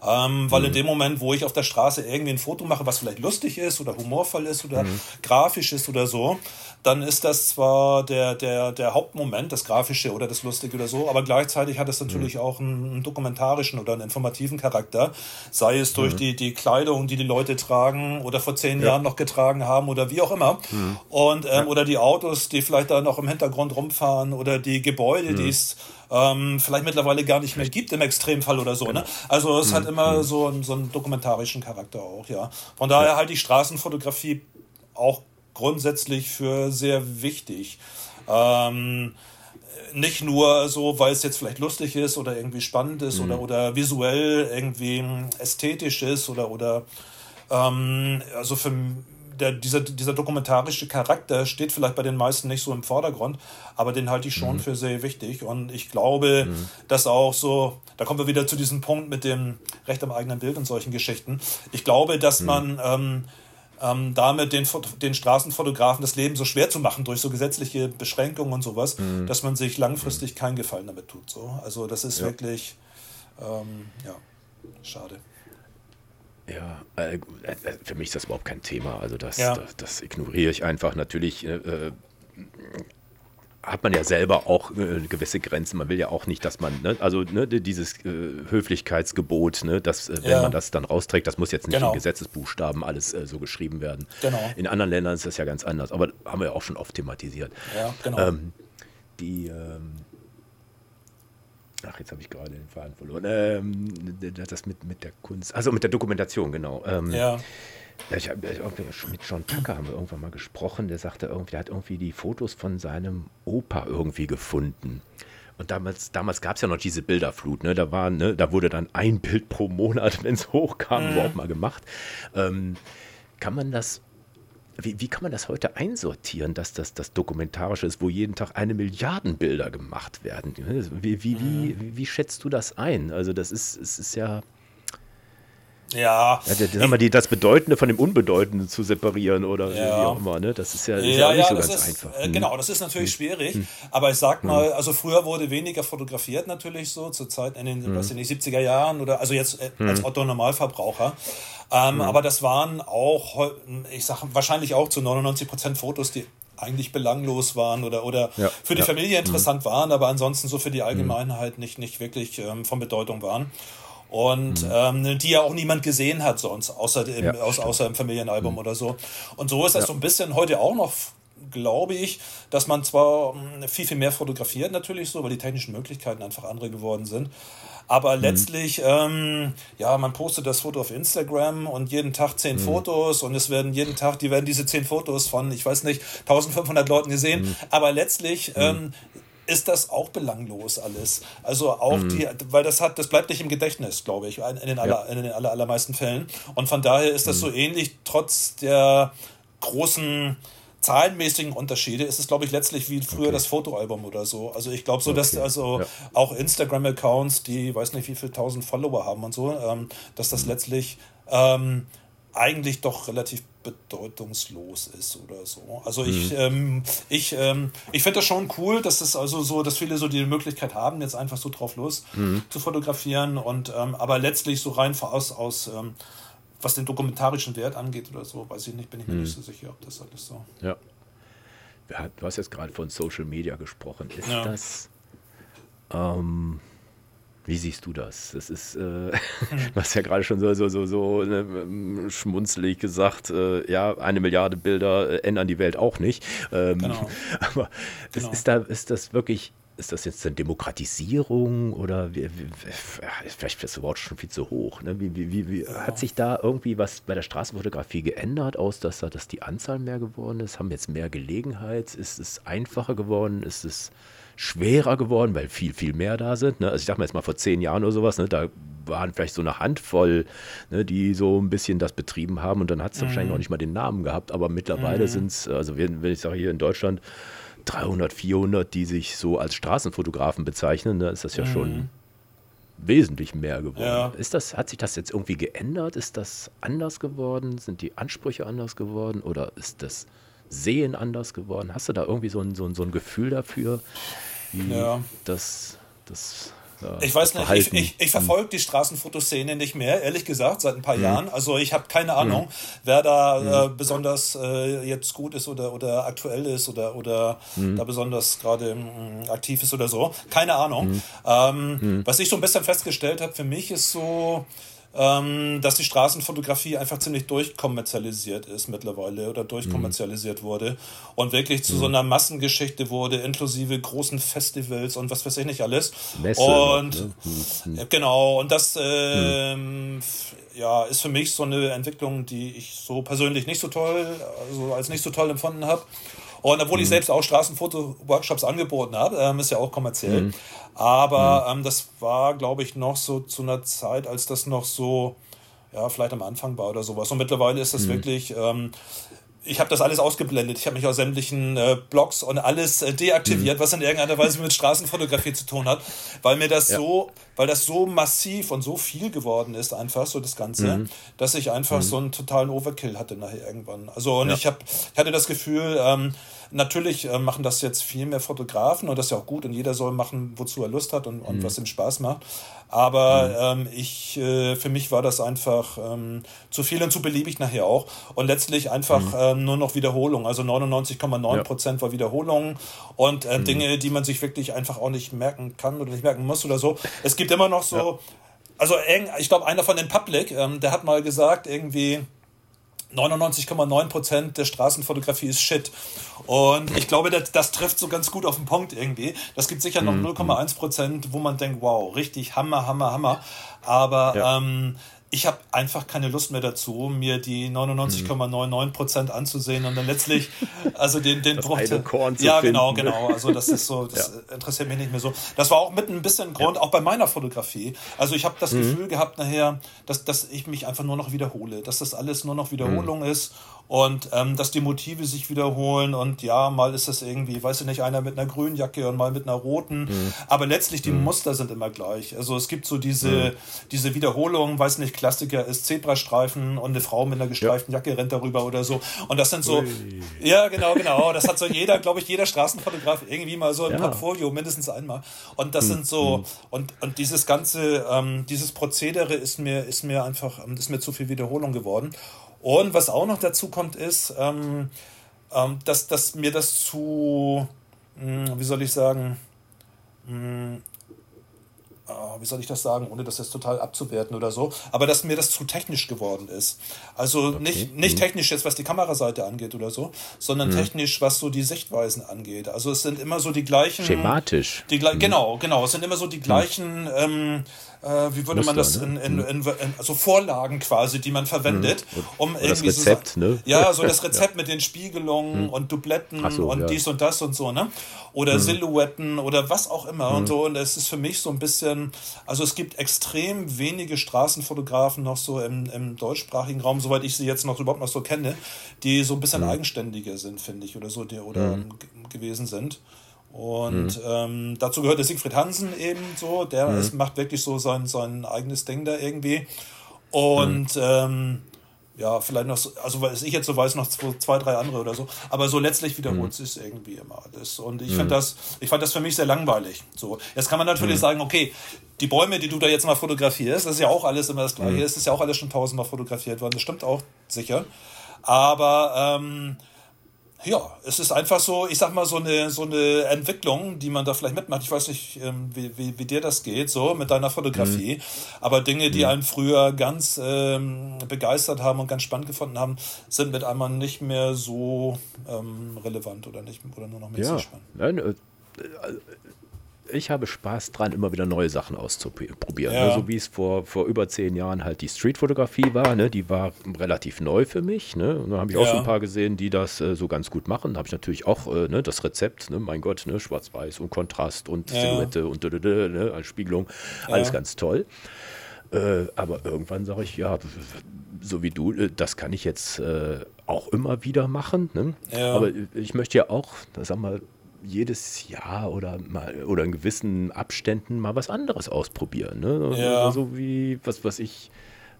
Ähm, weil mhm. in dem Moment, wo ich auf der Straße irgendwie ein Foto mache, was vielleicht lustig ist oder humorvoll ist oder mhm. grafisch ist oder so, dann ist das zwar der, der, der Hauptmoment, das Grafische oder das Lustige oder so, aber gleichzeitig hat es natürlich mhm. auch einen, einen, dokumentarischen oder einen informativen Charakter, sei es durch mhm. die, die Kleidung, die die Leute tragen oder vor zehn ja. Jahren noch getragen haben oder wie auch immer. Mhm. Und, ähm, ja. Oder die Autos, die vielleicht da noch im Hintergrund rumfahren oder die Gebäude, die mhm. es ähm, vielleicht mittlerweile gar nicht mehr gibt im Extremfall oder so. Ne? Genau. Also es hat mhm. immer mhm. so, so einen dokumentarischen Charakter auch, ja. Von daher halte ich Straßenfotografie auch grundsätzlich für sehr wichtig. Ähm, nicht nur so, weil es jetzt vielleicht lustig ist oder irgendwie spannend ist mhm. oder, oder visuell irgendwie ästhetisch ist oder, oder ähm, also für der, dieser, dieser dokumentarische Charakter steht vielleicht bei den meisten nicht so im Vordergrund, aber den halte ich schon mhm. für sehr wichtig. Und ich glaube, mhm. dass auch so, da kommen wir wieder zu diesem Punkt mit dem Recht am eigenen Bild und solchen Geschichten. Ich glaube, dass mhm. man ähm, ähm, damit den, den Straßenfotografen das Leben so schwer zu machen durch so gesetzliche Beschränkungen und sowas, mhm. dass man sich langfristig keinen Gefallen damit tut. So. Also das ist ja. wirklich, ähm, ja, schade. Ja, äh, äh, für mich ist das überhaupt kein Thema. Also das, ja. das, das, ignoriere ich einfach. Natürlich äh, äh hat man ja selber auch äh, gewisse Grenzen. Man will ja auch nicht, dass man, ne, also ne, dieses Höflichkeitsgebot, ne, dass, wenn ja. man das dann rausträgt, das muss jetzt nicht genau. in Gesetzesbuchstaben alles so geschrieben werden. Genau. In anderen Ländern ist das ja ganz anders, aber haben wir ja auch schon oft thematisiert. Ja, genau. Ähm, die, ähm, ach, jetzt habe ich gerade den Faden verloren. Ähm, das mit, mit der Kunst, also mit der Dokumentation, genau. Ähm, ja. Ich hab, mit John Tucker haben wir irgendwann mal gesprochen, der sagte irgendwie, der hat irgendwie die Fotos von seinem Opa irgendwie gefunden. Und damals, damals gab es ja noch diese Bilderflut, ne? Da war, ne, da wurde dann ein Bild pro Monat, wenn es hochkam, mhm. überhaupt mal gemacht. Ähm, kann man das, wie, wie kann man das heute einsortieren, dass das das Dokumentarische ist, wo jeden Tag eine Milliarden Bilder gemacht werden? Wie, wie, mhm. wie, wie, schätzt du das ein? Also, das ist, es ist ja. Ja. ja das, ich, die, das Bedeutende von dem Unbedeutenden zu separieren oder ja. wie auch immer. Ne? Das ist ja, ist ja, ja auch nicht so ganz ist, einfach. Äh. Genau, das ist natürlich hm. schwierig. Hm. Aber ich sag hm. mal, also früher wurde weniger fotografiert natürlich so, zur Zeit in den, hm. was in den 70er Jahren oder also jetzt äh, als. Otto Normalverbraucher. Ähm, aber das waren auch, ich sage wahrscheinlich auch zu 99 Prozent Fotos, die eigentlich belanglos waren oder, oder ja, für die ja. Familie interessant mhm. waren, aber ansonsten so für die Allgemeinheit nicht, nicht wirklich ähm, von Bedeutung waren und mhm. ähm, die ja auch niemand gesehen hat sonst, außer im, ja, aus, außer im Familienalbum mhm. oder so. Und so ist das ja. so ein bisschen heute auch noch glaube ich, dass man zwar hm, viel, viel mehr fotografiert, natürlich so, weil die technischen Möglichkeiten einfach andere geworden sind. Aber mhm. letztlich, ähm, ja, man postet das Foto auf Instagram und jeden Tag zehn mhm. Fotos und es werden jeden Tag, die werden diese zehn Fotos von, ich weiß nicht, 1500 Leuten gesehen. Mhm. Aber letztlich mhm. ähm, ist das auch belanglos alles. Also auch mhm. die, weil das hat, das bleibt nicht im Gedächtnis, glaube ich, in den, aller, ja. in den aller, allermeisten Fällen. Und von daher ist das mhm. so ähnlich, trotz der großen zahlenmäßigen Unterschiede ist es, glaube ich, letztlich wie früher okay. das Fotoalbum oder so. Also ich glaube so, dass okay. also ja. auch Instagram-Accounts, die weiß nicht wie viele tausend Follower haben und so, ähm, dass das mhm. letztlich ähm, eigentlich doch relativ bedeutungslos ist oder so. Also mhm. ich, ähm, ich, ähm, ich finde das schon cool, dass es also so, dass viele so die Möglichkeit haben, jetzt einfach so drauf los mhm. zu fotografieren und ähm, aber letztlich so rein aus, aus ähm, was den dokumentarischen Wert angeht oder so, weiß ich nicht, bin ich mir mhm. nicht so sicher, ob das alles so. Ja. Du hast jetzt gerade von Social Media gesprochen. Ist ja. das ähm, wie siehst du das? Das ist, äh, hm. [LAUGHS] du hast ja gerade schon so, so, so, so ne, schmunzelig gesagt, äh, ja, eine Milliarde Bilder äh, ändern die Welt auch nicht. Ähm, genau. [LAUGHS] Aber genau. Ist, da, ist das wirklich, ist das jetzt eine Demokratisierung oder wie, wie, vielleicht ist das Wort schon viel zu hoch? Ne? Wie, ja. Hat sich da irgendwie was bei der Straßenfotografie geändert, aus dass, dass die Anzahl mehr geworden ist? Haben jetzt mehr Gelegenheit? Ist es einfacher geworden? Ist es schwerer geworden, weil viel, viel mehr da sind. Ne? Also ich sag mal jetzt mal vor zehn Jahren oder sowas, ne? da waren vielleicht so eine Handvoll, ne, die so ein bisschen das betrieben haben und dann hat es mhm. wahrscheinlich noch nicht mal den Namen gehabt, aber mittlerweile mhm. sind es, also wenn, wenn ich sage hier in Deutschland, 300, 400, die sich so als Straßenfotografen bezeichnen, da ist das ja mhm. schon wesentlich mehr geworden. Ja. Ist das, hat sich das jetzt irgendwie geändert? Ist das anders geworden? Sind die Ansprüche anders geworden? Oder ist das Sehen anders geworden? Hast du da irgendwie so ein, so ein, so ein Gefühl dafür, wie ja. das, das ja, ich weiß nicht, ich, ich, ich verfolge die Straßenfotoszene nicht mehr, ehrlich gesagt, seit ein paar mhm. Jahren. Also ich habe keine Ahnung, mhm. wer da mhm. äh, besonders äh, jetzt gut ist oder, oder aktuell ist oder, oder mhm. da besonders gerade mm, aktiv ist oder so. Keine Ahnung. Mhm. Ähm, mhm. was ich so ein bisschen festgestellt habe für mich ist so, ähm, dass die Straßenfotografie einfach ziemlich durchkommerzialisiert ist mittlerweile oder durchkommerzialisiert mhm. wurde und wirklich zu mhm. so einer Massengeschichte wurde, inklusive großen Festivals und was weiß ich nicht alles. Messe, und ne? mhm. genau, und das ähm, ja, ist für mich so eine Entwicklung, die ich so persönlich nicht so toll, also als nicht so toll empfunden habe. Und obwohl mhm. ich selbst auch Straßenfoto-Workshops angeboten habe, ähm, ist ja auch kommerziell. Mhm. Aber mhm. ähm, das war, glaube ich, noch so zu einer Zeit, als das noch so, ja, vielleicht am Anfang war oder sowas. Und mittlerweile ist das mhm. wirklich, ähm, ich habe das alles ausgeblendet. Ich habe mich aus sämtlichen äh, Blogs und alles äh, deaktiviert, mhm. was in irgendeiner Weise mit Straßenfotografie zu tun hat, weil mir das ja. so, weil das so massiv und so viel geworden ist, einfach so das Ganze, mhm. dass ich einfach mhm. so einen totalen Overkill hatte nachher irgendwann. Also und ja. ich habe, ich hatte das Gefühl, ähm, Natürlich äh, machen das jetzt viel mehr Fotografen und das ist ja auch gut und jeder soll machen, wozu er Lust hat und, und mhm. was ihm Spaß macht. Aber mhm. ähm, ich, äh, für mich war das einfach ähm, zu viel und zu beliebig nachher auch. Und letztlich einfach mhm. ähm, nur noch Wiederholung. Also 99,9 Prozent ja. war Wiederholung und äh, mhm. Dinge, die man sich wirklich einfach auch nicht merken kann oder nicht merken muss oder so. Es gibt immer noch so, ja. also ich glaube, einer von den Public, ähm, der hat mal gesagt, irgendwie, 99,9% der Straßenfotografie ist Shit. Und ich glaube, das, das, trifft so ganz gut auf den Punkt irgendwie. Das gibt sicher noch mhm. 0,1%, wo man denkt, wow, richtig Hammer, Hammer, Hammer. Aber ja. ähm, ich habe einfach keine Lust mehr dazu, mir die 99,99% anzusehen und dann letztlich, [LAUGHS] also den, den Bruch. Ja, genau, genau. Also das ist so, [LAUGHS] das ja. interessiert mich nicht mehr so. Das war auch mit ein bisschen Grund, ja. auch bei meiner Fotografie. Also ich habe das mhm. Gefühl gehabt nachher, dass, dass ich mich einfach nur noch wiederhole, dass das alles nur noch Wiederholung mhm. ist und ähm, dass die Motive sich wiederholen und ja, mal ist das irgendwie, weiß ich nicht, einer mit einer grünen Jacke und mal mit einer roten, mhm. aber letztlich die mhm. Muster sind immer gleich. Also es gibt so diese, mhm. diese Wiederholung, weiß nicht, Klassiker ist Zebrastreifen und eine Frau mit einer gestreiften ja. Jacke rennt darüber oder so und das sind so, Ui. ja genau, genau, das hat so jeder, glaube ich, jeder Straßenfotograf irgendwie mal so im ja. Portfolio, mindestens einmal und das mhm. sind so, mhm. und, und dieses ganze, ähm, dieses Prozedere ist mir, ist mir einfach, ist mir zu viel Wiederholung geworden und was auch noch dazu kommt, ist, ähm, ähm, dass, dass mir das zu, mh, hm, wie soll ich sagen, mh, hm, wie soll ich das sagen, ohne das jetzt total abzuwerten oder so, aber dass mir das zu technisch geworden ist. Also okay. nicht, nicht mhm. technisch jetzt, was die Kameraseite angeht oder so, sondern mhm. technisch, was so die Sichtweisen angeht. Also es sind immer so die gleichen. Schematisch. Die, mhm. Genau, genau. Es sind immer so die gleichen. Mhm. Ähm, äh, wie würde Muster, man das in, in, mhm. in, in, also Vorlagen quasi, die man verwendet, mhm. um irgendwie das Rezept, so, ne? Ja, so [LAUGHS] das Rezept ja. mit den Spiegelungen mhm. und Dubletten so, und ja. dies und das und so, ne? Oder mhm. Silhouetten oder was auch immer und mhm. so. Und es ist für mich so ein bisschen, also es gibt extrem wenige Straßenfotografen noch so im, im deutschsprachigen Raum, soweit ich sie jetzt noch überhaupt noch so kenne, die so ein bisschen mhm. eigenständiger sind, finde ich, oder so, die, oder gewesen sind. Und mhm. ähm, dazu gehört der Siegfried Hansen eben so, der mhm. ist, macht wirklich so sein, sein eigenes Ding da irgendwie. Und mhm. ähm, ja, vielleicht noch, also was ich jetzt so weiß, noch zwei, zwei drei andere oder so. Aber so letztlich wiederholt mhm. sich irgendwie immer alles. Und ich mhm. finde das, ich fand das für mich sehr langweilig. So, jetzt kann man natürlich mhm. sagen, okay, die Bäume, die du da jetzt mal fotografierst, das ist ja auch alles immer das Gleiche. Mhm. Es ist ja auch alles schon tausendmal fotografiert worden. Das stimmt auch sicher. Aber ähm, ja, es ist einfach so, ich sag mal, so eine, so eine Entwicklung, die man da vielleicht mitmacht. Ich weiß nicht, ähm, wie, wie, wie dir das geht, so mit deiner Fotografie. Mhm. Aber Dinge, die mhm. einen früher ganz ähm, begeistert haben und ganz spannend gefunden haben, sind mit einmal nicht mehr so ähm, relevant oder nicht oder nur noch mäßig ja. spannend. Nein, äh, ich habe Spaß dran, immer wieder neue Sachen auszuprobieren. Ja. Ne? So wie es vor, vor über zehn Jahren halt die Streetfotografie war. Ne? Die war relativ neu für mich. Ne? Und da habe ich auch ja. so ein paar gesehen, die das äh, so ganz gut machen. Da habe ich natürlich auch äh, ne, das Rezept, ne? mein Gott, ne? schwarz-weiß und Kontrast und ja. Silhouette und ne? als Spiegelung. Alles ganz toll. Äh, aber irgendwann sage ich, ja, so wie du, äh, das kann ich jetzt äh, auch immer wieder machen. Ne? Aber ich möchte ja auch, sag mal, jedes Jahr oder mal oder in gewissen Abständen mal was anderes ausprobieren. Ne? Ja. So wie, was, was ich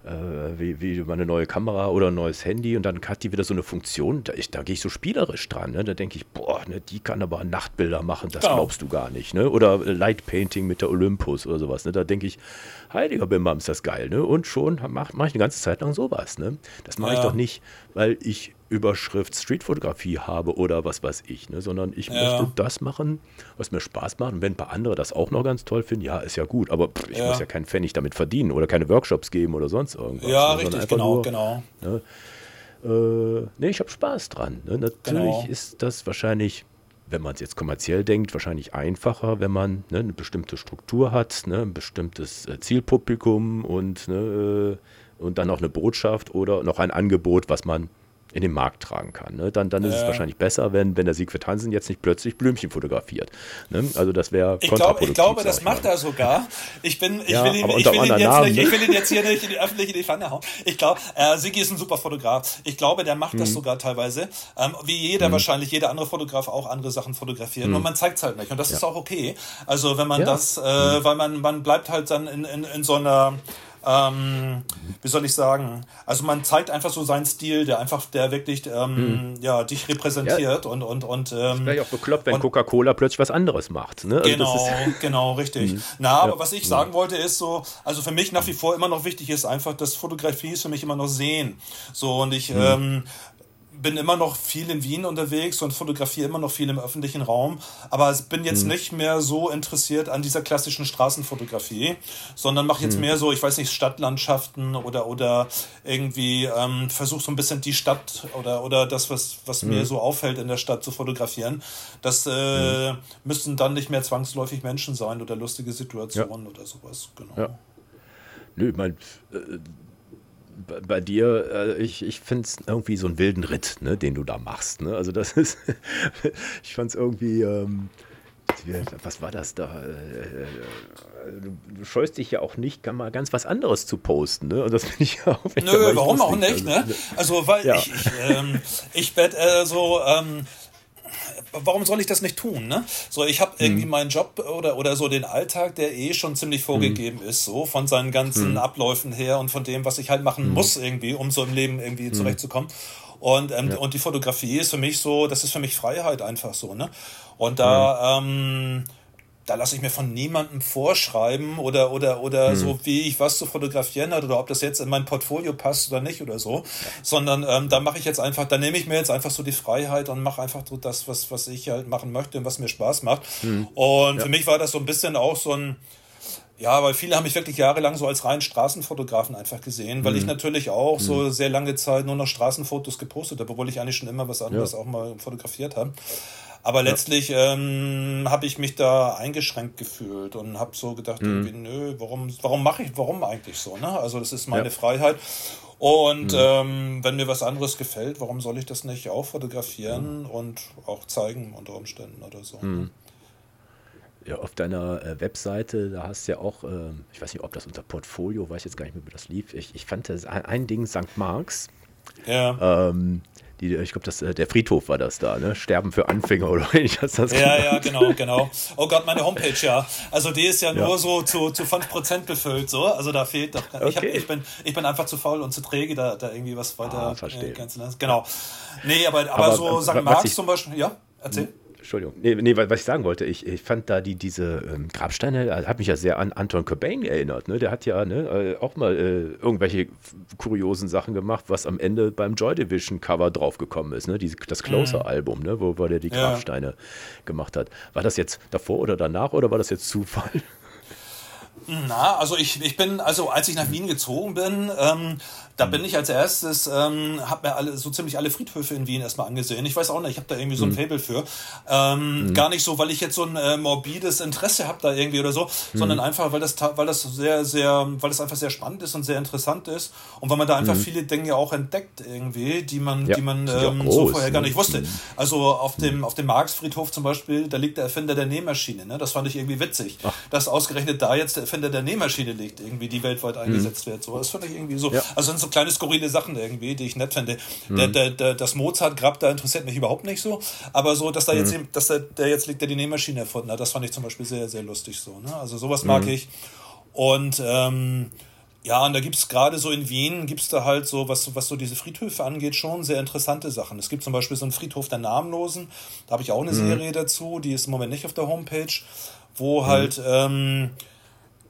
äh, wie, wie meine neue Kamera oder ein neues Handy und dann hat die wieder so eine Funktion, da, da gehe ich so spielerisch dran. Ne? Da denke ich, boah, ne, die kann aber Nachtbilder machen, das genau. glaubst du gar nicht. Ne? Oder Light Painting mit der Olympus oder sowas. Ne? Da denke ich, heiliger Bimbam, ist das geil. Ne? Und schon mache mach ich eine ganze Zeit lang sowas. Ne? Das mache ja. ich doch nicht, weil ich Überschrift Streetfotografie habe oder was weiß ich, ne? sondern ich ja. möchte das machen, was mir Spaß macht. Und wenn ein paar andere das auch noch ganz toll finden, ja, ist ja gut. Aber pff, ich ja. muss ja keinen Pfennig damit verdienen oder keine Workshops geben oder sonst irgendwas. Ja, ne? richtig, genau, nur, genau. Ne? Äh, nee, ich habe Spaß dran. Ne? Natürlich genau. ist das wahrscheinlich, wenn man es jetzt kommerziell denkt, wahrscheinlich einfacher, wenn man ne, eine bestimmte Struktur hat, ne, ein bestimmtes äh, Zielpublikum und, ne, äh, und dann noch eine Botschaft oder noch ein Angebot, was man in den Markt tragen kann. Ne? Dann, dann ist äh. es wahrscheinlich besser, wenn, wenn der Siegfried Hansen jetzt nicht plötzlich Blümchen fotografiert. Ne? Also das wäre ich, glaub, ich glaube, das macht er sogar. Ich bin, ich, ja, will, ihn, ich, will ihn jetzt Namen, nicht, ich will ihn jetzt hier nicht in die öffentliche die Pfanne hauen. Ich glaube, äh, Sigi ist ein super Fotograf. Ich glaube, der macht hm. das mhm. sogar teilweise. Ähm, wie jeder hm. wahrscheinlich, jeder andere Fotograf auch andere Sachen fotografieren. Hm. Und man zeigt es halt nicht. Und das ja. ist auch okay. Also wenn man ja. das, äh, mhm. weil man, man bleibt halt dann in, in, in so einer ähm, wie soll ich sagen, also man zeigt einfach so seinen Stil, der einfach, der wirklich ähm, hm. ja, dich repräsentiert ja. und und und ähm, wäre ja auch bekloppt, wenn Coca-Cola plötzlich was anderes macht. Ne? Also genau, [LAUGHS] genau, richtig. Hm. Na, aber ja. was ich sagen wollte ist so, also für mich nach wie vor immer noch wichtig ist einfach, dass Fotografie ist für mich immer noch sehen. So und ich hm. ähm, bin immer noch viel in Wien unterwegs und fotografiere immer noch viel im öffentlichen Raum, aber bin jetzt mhm. nicht mehr so interessiert an dieser klassischen Straßenfotografie, sondern mache jetzt mhm. mehr so, ich weiß nicht, Stadtlandschaften oder oder irgendwie ähm, versuche so ein bisschen die Stadt oder oder das, was, was mhm. mir so auffällt in der Stadt zu fotografieren. Das äh, mhm. müssten dann nicht mehr zwangsläufig Menschen sein oder lustige Situationen ja. oder sowas. Genau. Ja. Nö, mein, äh, bei dir, äh, ich, ich finde es irgendwie so einen wilden Ritt, ne, den du da machst. Ne? Also das ist, [LAUGHS] ich fand es irgendwie, ähm, was war das da? Äh, äh, du, du, scheust dich ja auch nicht, mal ganz was anderes zu posten. Ne? Und das finde ich ja [LAUGHS] auch Nö, warum auch nicht? Ne? Also, weil ja. ich, ich, ähm, ich werde äh, so, ähm, warum soll ich das nicht tun? Ne? So, ich habe irgendwie mhm. meinen Job oder, oder so den Alltag, der eh schon ziemlich vorgegeben mhm. ist, so von seinen ganzen mhm. Abläufen her und von dem, was ich halt machen hm. muss irgendwie, um so im Leben irgendwie hm. zurechtzukommen. Und, ähm, ja. und die Fotografie ist für mich so, das ist für mich Freiheit einfach so, ne? Und da, ähm, da lasse ich mir von niemandem vorschreiben oder, oder, oder hm. so, wie ich was zu fotografieren hat oder ob das jetzt in mein Portfolio passt oder nicht oder so, sondern ähm, da mache ich jetzt einfach, da nehme ich mir jetzt einfach so die Freiheit und mache einfach so das, was, was ich halt machen möchte und was mir Spaß macht. Hm. Und ja. für mich war das so ein bisschen auch so ein, Ja, weil viele haben mich wirklich jahrelang so als reinen Straßenfotografen einfach gesehen, weil mhm. ich natürlich auch mhm. so sehr lange Zeit nur noch Straßenfotos gepostet habe, obwohl ich eigentlich schon immer was anderes ja. auch mal fotografiert habe. Aber letztlich ähm, habe ich mich da eingeschränkt gefühlt und habe so gedacht, mhm. nö, warum, warum mache ich, warum eigentlich so? Ne? Also das ist meine ja. Freiheit. Und mhm. ähm, wenn mir was anderes gefällt, warum soll ich das nicht auch fotografieren mhm. und auch zeigen unter Umständen oder so? Ne? Mhm. Ja, auf deiner äh, Webseite, da hast du ja auch, äh, ich weiß nicht, ob das unter Portfolio, weiß jetzt gar nicht mehr, wie das lief. Ich, ich fand das ein, ein Ding, St. Marx. Ja. Ähm, die, ich glaube, äh, der Friedhof war das da, ne? Sterben für Anfänger oder [LAUGHS] ich hast das Ja, ja, genau, genau. Oh Gott, meine Homepage, ja. Also die ist ja, ja. nur so zu, zu 5% befüllt, so. Also da fehlt doch. Okay. Ich, hab, ich, bin, ich bin einfach zu faul und zu träge, da, da irgendwie was weiter. Ah, verstehe. Äh, genau. Nee, aber, aber, aber so St. Marx zum Beispiel, ja, erzähl. Entschuldigung. Nee, nee, was ich sagen wollte, ich, ich fand da die, diese ähm, Grabsteine, äh, hat mich ja sehr an Anton Cobain erinnert. Ne? Der hat ja ne, äh, auch mal äh, irgendwelche kuriosen Sachen gemacht, was am Ende beim Joy Division Cover draufgekommen ist. Ne? Die, das Closer-Album, ne? wo, wo der die Grabsteine ja. gemacht hat. War das jetzt davor oder danach oder war das jetzt Zufall? Na, also ich, ich bin, also als ich nach Wien gezogen bin, ähm, da bin ich als erstes, ähm, habe mir alle, so ziemlich alle Friedhöfe in Wien erstmal angesehen. Ich weiß auch nicht, ich habe da irgendwie so ein mhm. Fable für. Ähm, mhm. Gar nicht so, weil ich jetzt so ein äh, morbides Interesse habe da irgendwie oder so, mhm. sondern einfach, weil das, weil das sehr, sehr, weil das einfach sehr spannend ist und sehr interessant ist und weil man da einfach mhm. viele Dinge auch entdeckt irgendwie, die man, ja, die man ähm, groß, so vorher gar nicht ne? wusste. Mhm. Also auf dem, auf dem Marxfriedhof zum Beispiel, da liegt der Erfinder der Nähmaschine. Ne? Das fand ich irgendwie witzig, Ach. dass ausgerechnet da jetzt der Erfinder der Nähmaschine liegt, irgendwie, die weltweit eingesetzt wird. So, das fand ich irgendwie so. Ja. Also sind so kleine skurrile Sachen irgendwie, die ich nett finde. Mhm. Der, der, der, das Mozart-Grab da interessiert mich überhaupt nicht so. Aber so, dass da jetzt, mhm. dass der, der jetzt liegt, der die Nähmaschine erfunden hat, das fand ich zum Beispiel sehr, sehr lustig so. Ne? Also sowas mag mhm. ich. Und ähm, ja, und da gibt es gerade so in Wien, gibt es da halt so, was, was so diese Friedhöfe angeht, schon sehr interessante Sachen. Es gibt zum Beispiel so einen Friedhof der Namenlosen, da habe ich auch eine mhm. Serie dazu, die ist im Moment nicht auf der Homepage, wo halt ähm,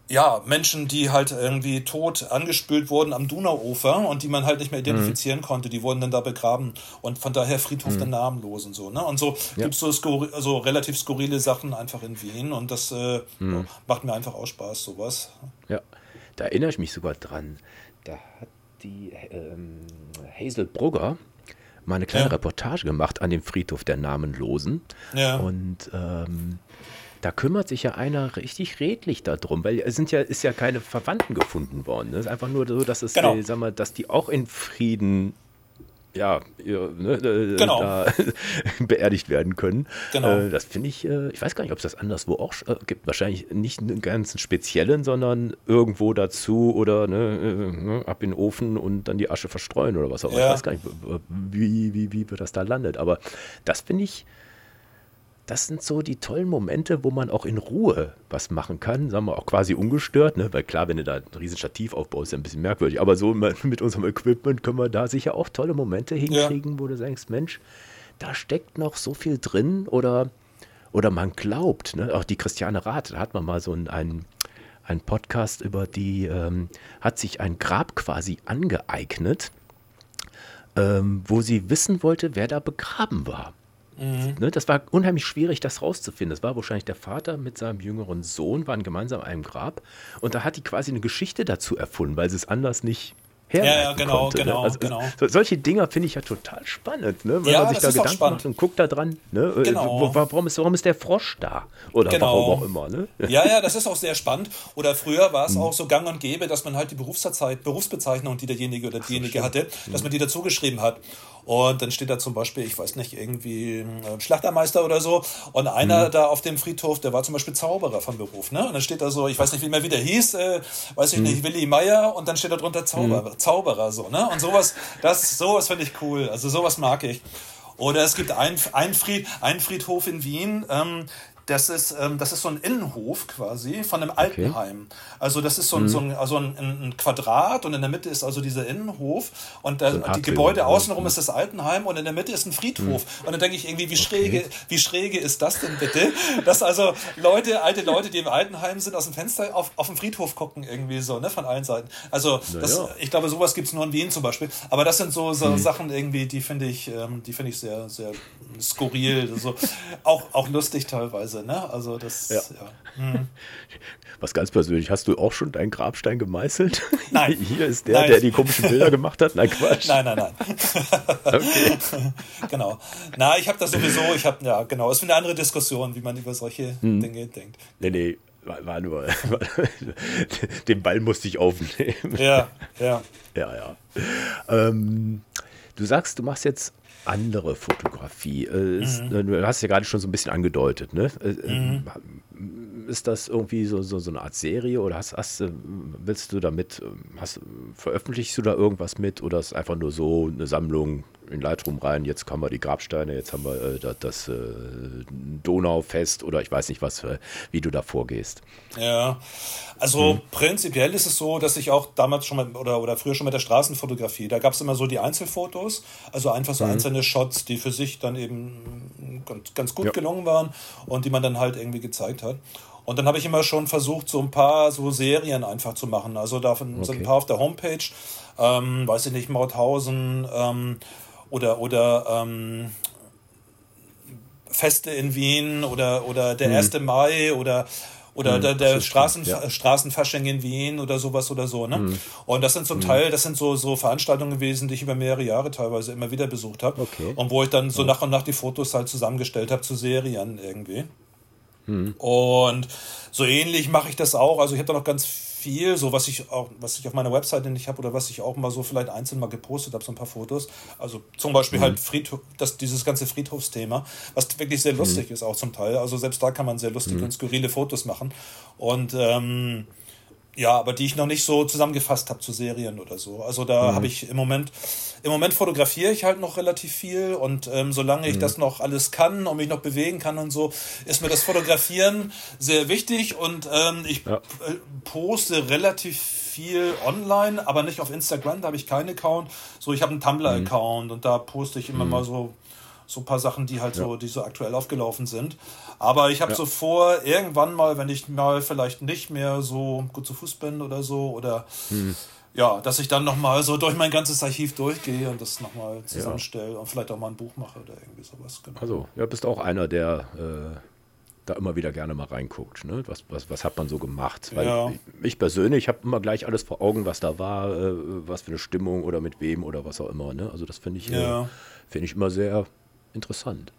ja, Menschen, die halt irgendwie tot angespült wurden am Donauufer und die man halt nicht mehr identifizieren mhm. konnte, die wurden dann da begraben und von daher Friedhof mhm. der Namenlosen so, ne? Und so ja. gibt es so skurri also relativ skurrile Sachen einfach in Wien und das äh, mhm. macht mir einfach auch Spaß, sowas. Ja, da erinnere ich mich sogar dran. Da hat die ähm, Hazel Brugger mal eine kleine ja. Reportage gemacht an dem Friedhof der Namenlosen. Ja. Und ähm, da kümmert sich ja einer richtig redlich darum, weil es sind ja, ist ja keine Verwandten gefunden worden. Es ist einfach nur so, dass es, genau. die, sag mal, dass die auch in Frieden ja, ne, äh, genau. da [LAUGHS] beerdigt werden können. Genau. Äh, das finde ich, äh, ich weiß gar nicht, ob es das anderswo auch äh, gibt. Wahrscheinlich nicht einen ganz speziellen, sondern irgendwo dazu oder ne, ne, ab in den Ofen und dann die Asche verstreuen oder was auch immer. Ja. Ich weiß gar nicht, wie, wie, wie das da landet. Aber das finde ich das sind so die tollen Momente, wo man auch in Ruhe was machen kann, sagen wir auch quasi ungestört, ne? weil klar, wenn du da ein riesen Stativ aufbaust, ist ja ein bisschen merkwürdig, aber so [LAUGHS] mit unserem Equipment können wir da sicher auch tolle Momente hinkriegen, ja. wo du sagst, Mensch, da steckt noch so viel drin oder, oder man glaubt, ne? auch die Christiane Rath, da hat man mal so einen, einen, Podcast über die, ähm, hat sich ein Grab quasi angeeignet, ähm, wo sie wissen wollte, wer da begraben war. Mhm. Ne, das war unheimlich schwierig, das rauszufinden. Das war wahrscheinlich der Vater mit seinem jüngeren Sohn, waren gemeinsam an einem Grab. Und da hat die quasi eine Geschichte dazu erfunden, weil sie es anders nicht ja, ja, genau, konnte, ne? genau, ne? also, genau. So, solche Dinger finde ich ja total spannend, ne? wenn ja, man sich da Gedanken macht und guckt da dran, ne? Äh, genau. warum, ist, warum ist der Frosch da? Oder genau. warum auch immer. Ne? [LAUGHS] Ja, ja, das ist auch sehr spannend. Oder früher war es mhm. auch so gang und gäbe, dass man halt die Berufsbezeichnung, die derjenige oder diejenige hatte, dass man die dazu geschrieben hat. Und dann steht da zum Beispiel, ich weiß nicht, irgendwie ein Schlachtermeister oder so. Und einer mhm. da auf dem Friedhof, der war zum Beispiel Zauberer von Beruf. Ne? Und dann steht da so, ich weiß nicht, wie mehr wieder hieß, äh, weiß ich mhm. nicht, Willi Meier. Und dann steht da drunter Zauberer, mhm. Zauberer so. Ne? Und sowas, das, sowas finde ich cool. Also sowas mag ich. Oder es gibt einen Fried, ein Friedhof in Wien, ähm, das ist, ähm, das ist so ein Innenhof quasi von einem Altenheim. Okay. Also das ist so, ein, mhm. so, ein, also ein, ein, Quadrat und in der Mitte ist also dieser Innenhof und der, so die Gebäude außenrum ist das Altenheim und in der Mitte ist ein Friedhof. Mhm. Und dann denke ich irgendwie, wie schräge, okay. wie schräge ist das denn bitte? Dass also Leute, alte Leute, die im Altenheim sind, aus dem Fenster auf, auf den Friedhof gucken irgendwie so, ne, von allen Seiten. Also das, ja. ich glaube, sowas gibt es nur in Wien zum Beispiel. Aber das sind so, so mhm. Sachen irgendwie, die finde ich, ähm, die finde ich sehr, sehr skurril, so, auch, auch lustig teilweise. Wahnsinn, ne? Also das, ja. ja. Mhm. [LAUGHS] Was ganz persönlich, hast du auch schon deinen Grabstein gemeißelt? [LAUGHS] Nein. [LAUGHS] Hier ist der, nein. der die komischen Bilder gemacht hat? Nein, Quatsch. Nein, nein, nein. okay. genau. Na, ich habe das sowieso, ich habe, ja, genau, es ist eine andere Diskussion, wie man über solche hm. Dinge denkt. Nee, nee, war, war nur, den Ball musste ich aufnehmen. Ja, ja. Ja, ja. Ähm, du sagst, du machst jetzt andere Fotografie. Äh, ist, mhm. Du hast ja gerade schon so ein bisschen angedeutet, ne? Äh, äh, mhm. Ist das irgendwie so, so, so, eine Art Serie oder hast, hast, willst du damit, hast, veröffentlichst du da irgendwas mit oder ist einfach nur so eine Sammlung in Lightroom rein, jetzt haben wir die Grabsteine, jetzt haben wir äh, das, das äh, Donaufest oder ich weiß nicht was, äh, wie du da vorgehst. Ja, also hm. prinzipiell ist es so, dass ich auch damals schon mal oder, oder früher schon mit der Straßenfotografie, da gab es immer so die Einzelfotos, also einfach so hm. einzelne Shots, die für sich dann eben ganz, ganz gut ja. gelungen waren und die man dann halt irgendwie gezeigt hat. Und dann habe ich immer schon versucht, so ein paar so Serien einfach zu machen. Also davon okay. sind ein paar auf der Homepage, ähm, weiß ich nicht, Mauthausen, ähm, oder, oder ähm, Feste in Wien oder, oder der 1. Mhm. Mai oder oder mhm, der, der Straßen, ja. Straßenfasching in Wien oder sowas oder so. Ne? Mhm. Und das sind zum mhm. Teil, das sind so, so Veranstaltungen gewesen, die ich über mehrere Jahre teilweise immer wieder besucht habe. Okay. Und wo ich dann so nach und nach die Fotos halt zusammengestellt habe zu Serien irgendwie. Mhm. Und so ähnlich mache ich das auch. Also ich habe da noch ganz viel, so was ich auch, was ich auf meiner Webseite nicht habe oder was ich auch mal so vielleicht einzeln mal gepostet habe, so ein paar Fotos. Also zum Beispiel mhm. halt Friedhof, das, dieses ganze Friedhofsthema, was wirklich sehr lustig mhm. ist auch zum Teil. Also selbst da kann man sehr lustige mhm. und skurrile Fotos machen. Und ähm, ja, aber die ich noch nicht so zusammengefasst habe zu Serien oder so. Also da mhm. habe ich im Moment, im Moment fotografiere ich halt noch relativ viel und ähm, solange ich mhm. das noch alles kann und mich noch bewegen kann und so, ist mir das Fotografieren sehr wichtig und ähm, ich ja. poste relativ viel online, aber nicht auf Instagram, da habe ich keinen Account. So, ich habe einen Tumblr-Account mhm. und da poste ich immer mhm. mal so so ein paar Sachen, die halt ja. so, die so aktuell aufgelaufen sind. Aber ich habe ja. so vor, irgendwann mal, wenn ich mal vielleicht nicht mehr so gut zu Fuß bin oder so, oder hm. ja, dass ich dann nochmal so durch mein ganzes Archiv durchgehe und das nochmal zusammenstelle ja. und vielleicht auch mal ein Buch mache oder irgendwie sowas. Genau. Also, ja, bist auch einer, der äh, da immer wieder gerne mal reinguckt. Ne? Was, was, was hat man so gemacht? Weil ja. ich, ich, persönlich habe immer gleich alles vor Augen, was da war, äh, was für eine Stimmung oder mit wem oder was auch immer. Ne? Also das finde ich, ja. äh, find ich immer sehr, interessant.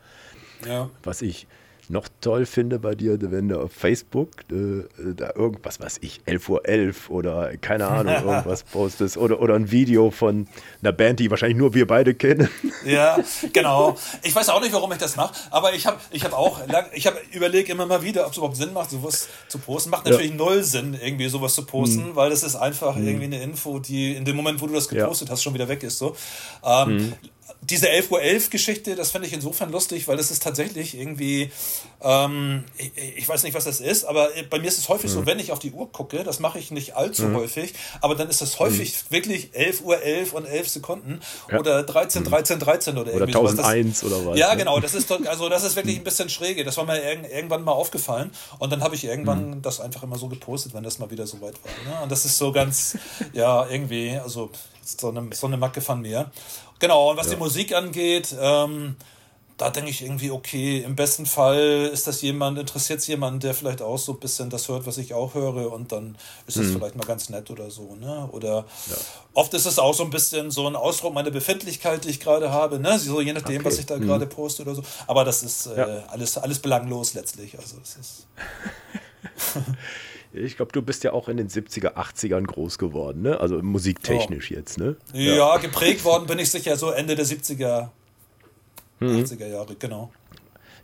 Ja. Was ich noch toll finde bei dir, wenn du auf Facebook äh, da irgendwas, was ich, 11.11 Uhr 11 oder keine Ahnung, [LAUGHS] irgendwas postest oder, oder ein Video von einer Band, die wahrscheinlich nur wir beide kennen. [LAUGHS] Ja, genau. Ich weiß auch nicht, warum ich das mache, aber ich habe ich hab auch, ich habe überlegt immer mal wieder, ob es überhaupt Sinn macht, sowas zu posten. Macht natürlich ja. null Sinn, irgendwie sowas zu posten, mhm. weil das ist einfach mhm. irgendwie eine Info, die in dem Moment, wo du das gepostet ja. hast, schon wieder weg ist. So. Ähm, mhm diese 11.11 Uhr 11 Geschichte, das finde ich insofern lustig, weil das ist tatsächlich irgendwie, ähm, ich, ich, weiß nicht, was das ist, aber bei mir ist es häufig mhm. so, wenn ich auf die Uhr gucke, das mache ich nicht allzu mhm. häufig, aber dann ist das häufig mhm. wirklich 11.11 Uhr 11 und 11 Sekunden ja. oder 13, 13, 13 oder irgendwie oder 1001 oder was. Ja, ne? genau, das ist, also das ist wirklich mhm. ein bisschen schräge. Das war mir irgendwann mal aufgefallen und dann habe ich irgendwann mhm. das einfach immer so gepostet, wenn das mal wieder so weit war. Ne? Und das ist so ganz, ja, irgendwie, also so eine, so eine Macke von mir. Genau, und was ja. die Musik angeht, ähm, da denke ich irgendwie, okay, im besten Fall ist das jemand, interessiert es jemand, der vielleicht auch so ein bisschen das hört, was ich auch höre, und dann ist es mhm. vielleicht mal ganz nett oder so, ne? Oder ja. oft ist es auch so ein bisschen so ein Ausdruck meiner Befindlichkeit, die ich gerade habe, ne? So je nachdem, okay. was ich da mhm. gerade poste oder so. Aber das ist äh, ja. alles, alles belanglos letztlich. Also es ist. [LAUGHS] Ich glaube, du bist ja auch in den 70er, 80ern groß geworden, ne? Also musiktechnisch oh. jetzt, ne? Ja, ja, geprägt worden bin ich sicher so Ende der 70er, mhm. 80er Jahre, genau.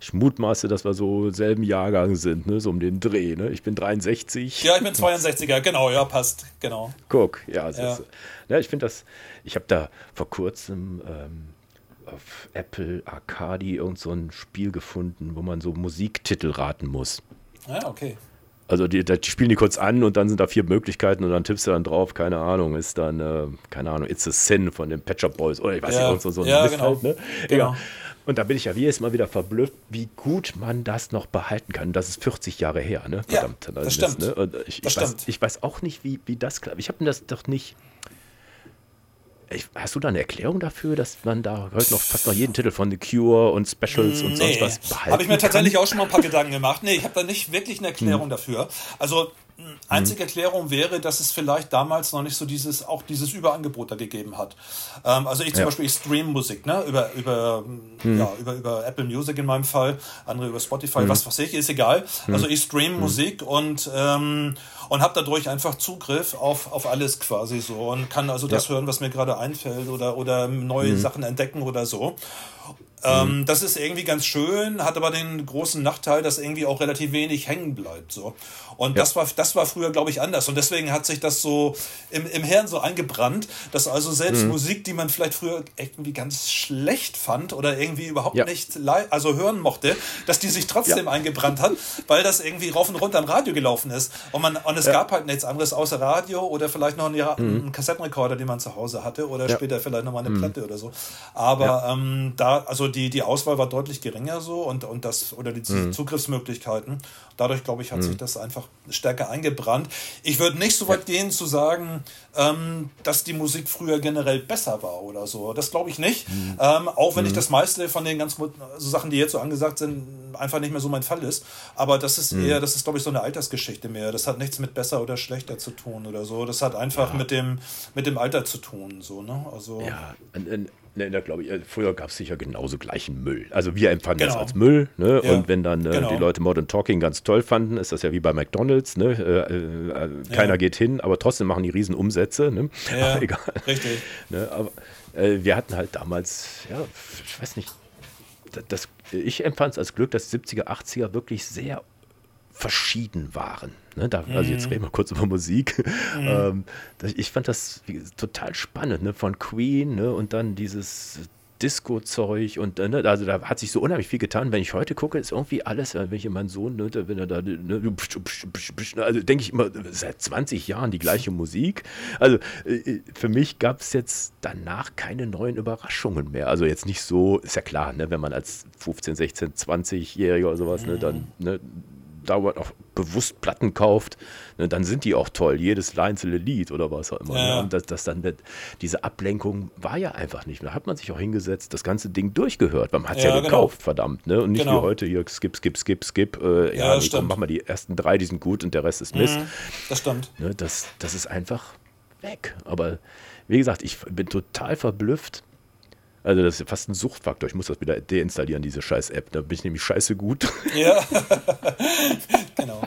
Ich mutmaße, dass wir so selben Jahrgang sind, ne? So um den Dreh, ne? Ich bin 63. Ja, ich bin 62er, genau, ja, passt, genau. Guck, ja, ja. Ist, ja ich finde das, ich habe da vor kurzem ähm, auf Apple Arcadi irgend so ein Spiel gefunden, wo man so Musiktitel raten muss. Ja, okay. Also die, die, spielen die kurz an und dann sind da vier Möglichkeiten und dann tippst du dann drauf, keine Ahnung, ist dann, äh, keine Ahnung, It's a Sin von den Patch Up Boys oder ich weiß ja, nicht, so, so ein ja, genau. halt, ne? Genau. Und da bin ich ja jedes Mal wieder verblüfft, wie gut man das noch behalten kann. Das ist 40 Jahre her, ne? Verdammt. Ja, das stimmt. Ne? Ich, ich, weiß, ich weiß auch nicht, wie, wie das klappt. Ich habe das doch nicht Hast du da eine Erklärung dafür, dass man da heute noch fast noch jeden Titel von The Cure und Specials und nee, sonst was behalten Habe ich mir tatsächlich kann? auch schon mal ein paar Gedanken gemacht. Nee, ich habe da nicht wirklich eine Erklärung hm. dafür. Also Einzige Erklärung wäre, dass es vielleicht damals noch nicht so dieses, auch dieses Überangebot da gegeben hat. Ähm, also ich zum ja. Beispiel, ich stream Musik, ne, über, über, hm. ja, über, über Apple Music in meinem Fall, andere über Spotify, hm. was weiß ich, ist egal. Hm. Also ich stream hm. Musik und, ähm, und habe dadurch einfach Zugriff auf, auf alles quasi so und kann also das ja. hören, was mir gerade einfällt oder, oder neue hm. Sachen entdecken oder so. Ähm, mhm. das ist irgendwie ganz schön, hat aber den großen Nachteil, dass irgendwie auch relativ wenig hängen bleibt. So. Und ja. das war, das war früher, glaube ich, anders. Und deswegen hat sich das so im, im Hirn so eingebrannt, dass also selbst mhm. Musik, die man vielleicht früher irgendwie ganz schlecht fand oder irgendwie überhaupt ja. nicht also hören mochte, dass die sich trotzdem ja. eingebrannt hat, weil das irgendwie rauf und runter am Radio gelaufen ist. Und, man, und es gab halt nichts anderes außer Radio oder vielleicht noch einen, mhm. einen Kassettenrekorder, den man zu Hause hatte oder später vielleicht nochmal eine mhm. Platte oder so. Aber ähm, da, also die, die Auswahl war deutlich geringer so und, und das, oder die mhm. Zugriffsmöglichkeiten. Dadurch, glaube ich, hat sich das einfach stärker eingebrannt. Ich würde nicht so weit gehen zu sagen, ähm, dass die Musik früher generell besser war oder so. Das glaube ich nicht. Mhm. Ähm, auch wenn mhm. ich das meiste von den ganzen so Sachen, die jetzt so angesagt sind, einfach nicht mehr so mein Fall ist. Aber das ist mhm. eher, das ist glaube ich so eine Altersgeschichte mehr. Das hat nichts mit besser oder schlechter zu tun oder so. Das hat einfach ja. mit dem mit dem Alter zu tun. So ne? Also ja. Und, und Ne, da glaube ich, äh, früher gab es sicher genauso gleichen Müll. Also wir empfanden genau. das als Müll. Ne? Ja. Und wenn dann äh, genau. die Leute Modern Talking ganz toll fanden, ist das ja wie bei McDonalds. Ne? Äh, äh, keiner ja. geht hin, aber trotzdem machen die riesen Umsätze. Ne? Ja, [LAUGHS] egal. Richtig. Ne? Aber äh, wir hatten halt damals, ja, ich weiß nicht, das, ich empfand es als Glück, dass 70er, 80er wirklich sehr verschieden waren. Ne, da, also jetzt mhm. reden wir kurz über Musik. Mhm. Ähm, ich fand das total spannend, ne, von Queen ne, und dann dieses Disco-Zeug und äh, ne, also da hat sich so unheimlich viel getan. Wenn ich heute gucke, ist irgendwie alles, äh, wenn ich meinen Sohn, ne, wenn er da, ne, also denke ich immer, seit 20 Jahren die gleiche Musik. Also äh, für mich gab es jetzt danach keine neuen Überraschungen mehr. Also jetzt nicht so, ist ja klar, ne, wenn man als 15, 16, 20-Jähriger oder sowas, ne, dann ne, dauernd auch bewusst Platten kauft, ne, dann sind die auch toll, jedes einzelne Lied oder was auch immer. Ne? Ja. Ne? Und das, das dann wird, diese Ablenkung war ja einfach nicht. Da hat man sich auch hingesetzt, das ganze Ding durchgehört. Man hat es ja, ja, genau. gekauft, verdammt. Ne? Und nicht genau. wie heute hier skip, skip, skip, skip. Äh, ja, ja nee, komm, mach mal die ersten drei, die sind gut und der Rest ist Mist. Mhm, das stimmt. Ne, das, das ist einfach weg. Aber wie gesagt, ich bin total verblüfft, also das ist fast ein Suchtfaktor. Ich muss das wieder deinstallieren, diese scheiß App. Da bin ich nämlich scheiße gut. Ja, [LAUGHS] genau.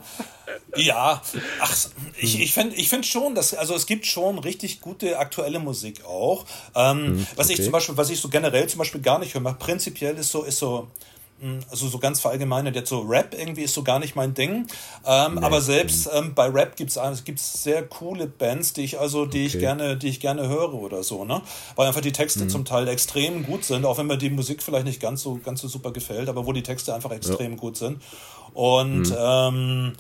Ja, ach, ich, ich finde ich find schon, dass, also es gibt schon richtig gute aktuelle Musik auch. Ähm, hm, was okay. ich zum Beispiel, was ich so generell zum Beispiel gar nicht höre, prinzipiell ist so, ist so, also so ganz verallgemeinert, jetzt so Rap irgendwie ist so gar nicht mein Ding. Ähm, nee. Aber selbst ähm, bei Rap gibt es gibt's sehr coole Bands, die ich also, die okay. ich gerne, die ich gerne höre oder so, ne? Weil einfach die Texte mhm. zum Teil extrem gut sind, auch wenn mir die Musik vielleicht nicht ganz so, ganz so super gefällt, aber wo die Texte einfach extrem ja. gut sind. Und mhm. ähm,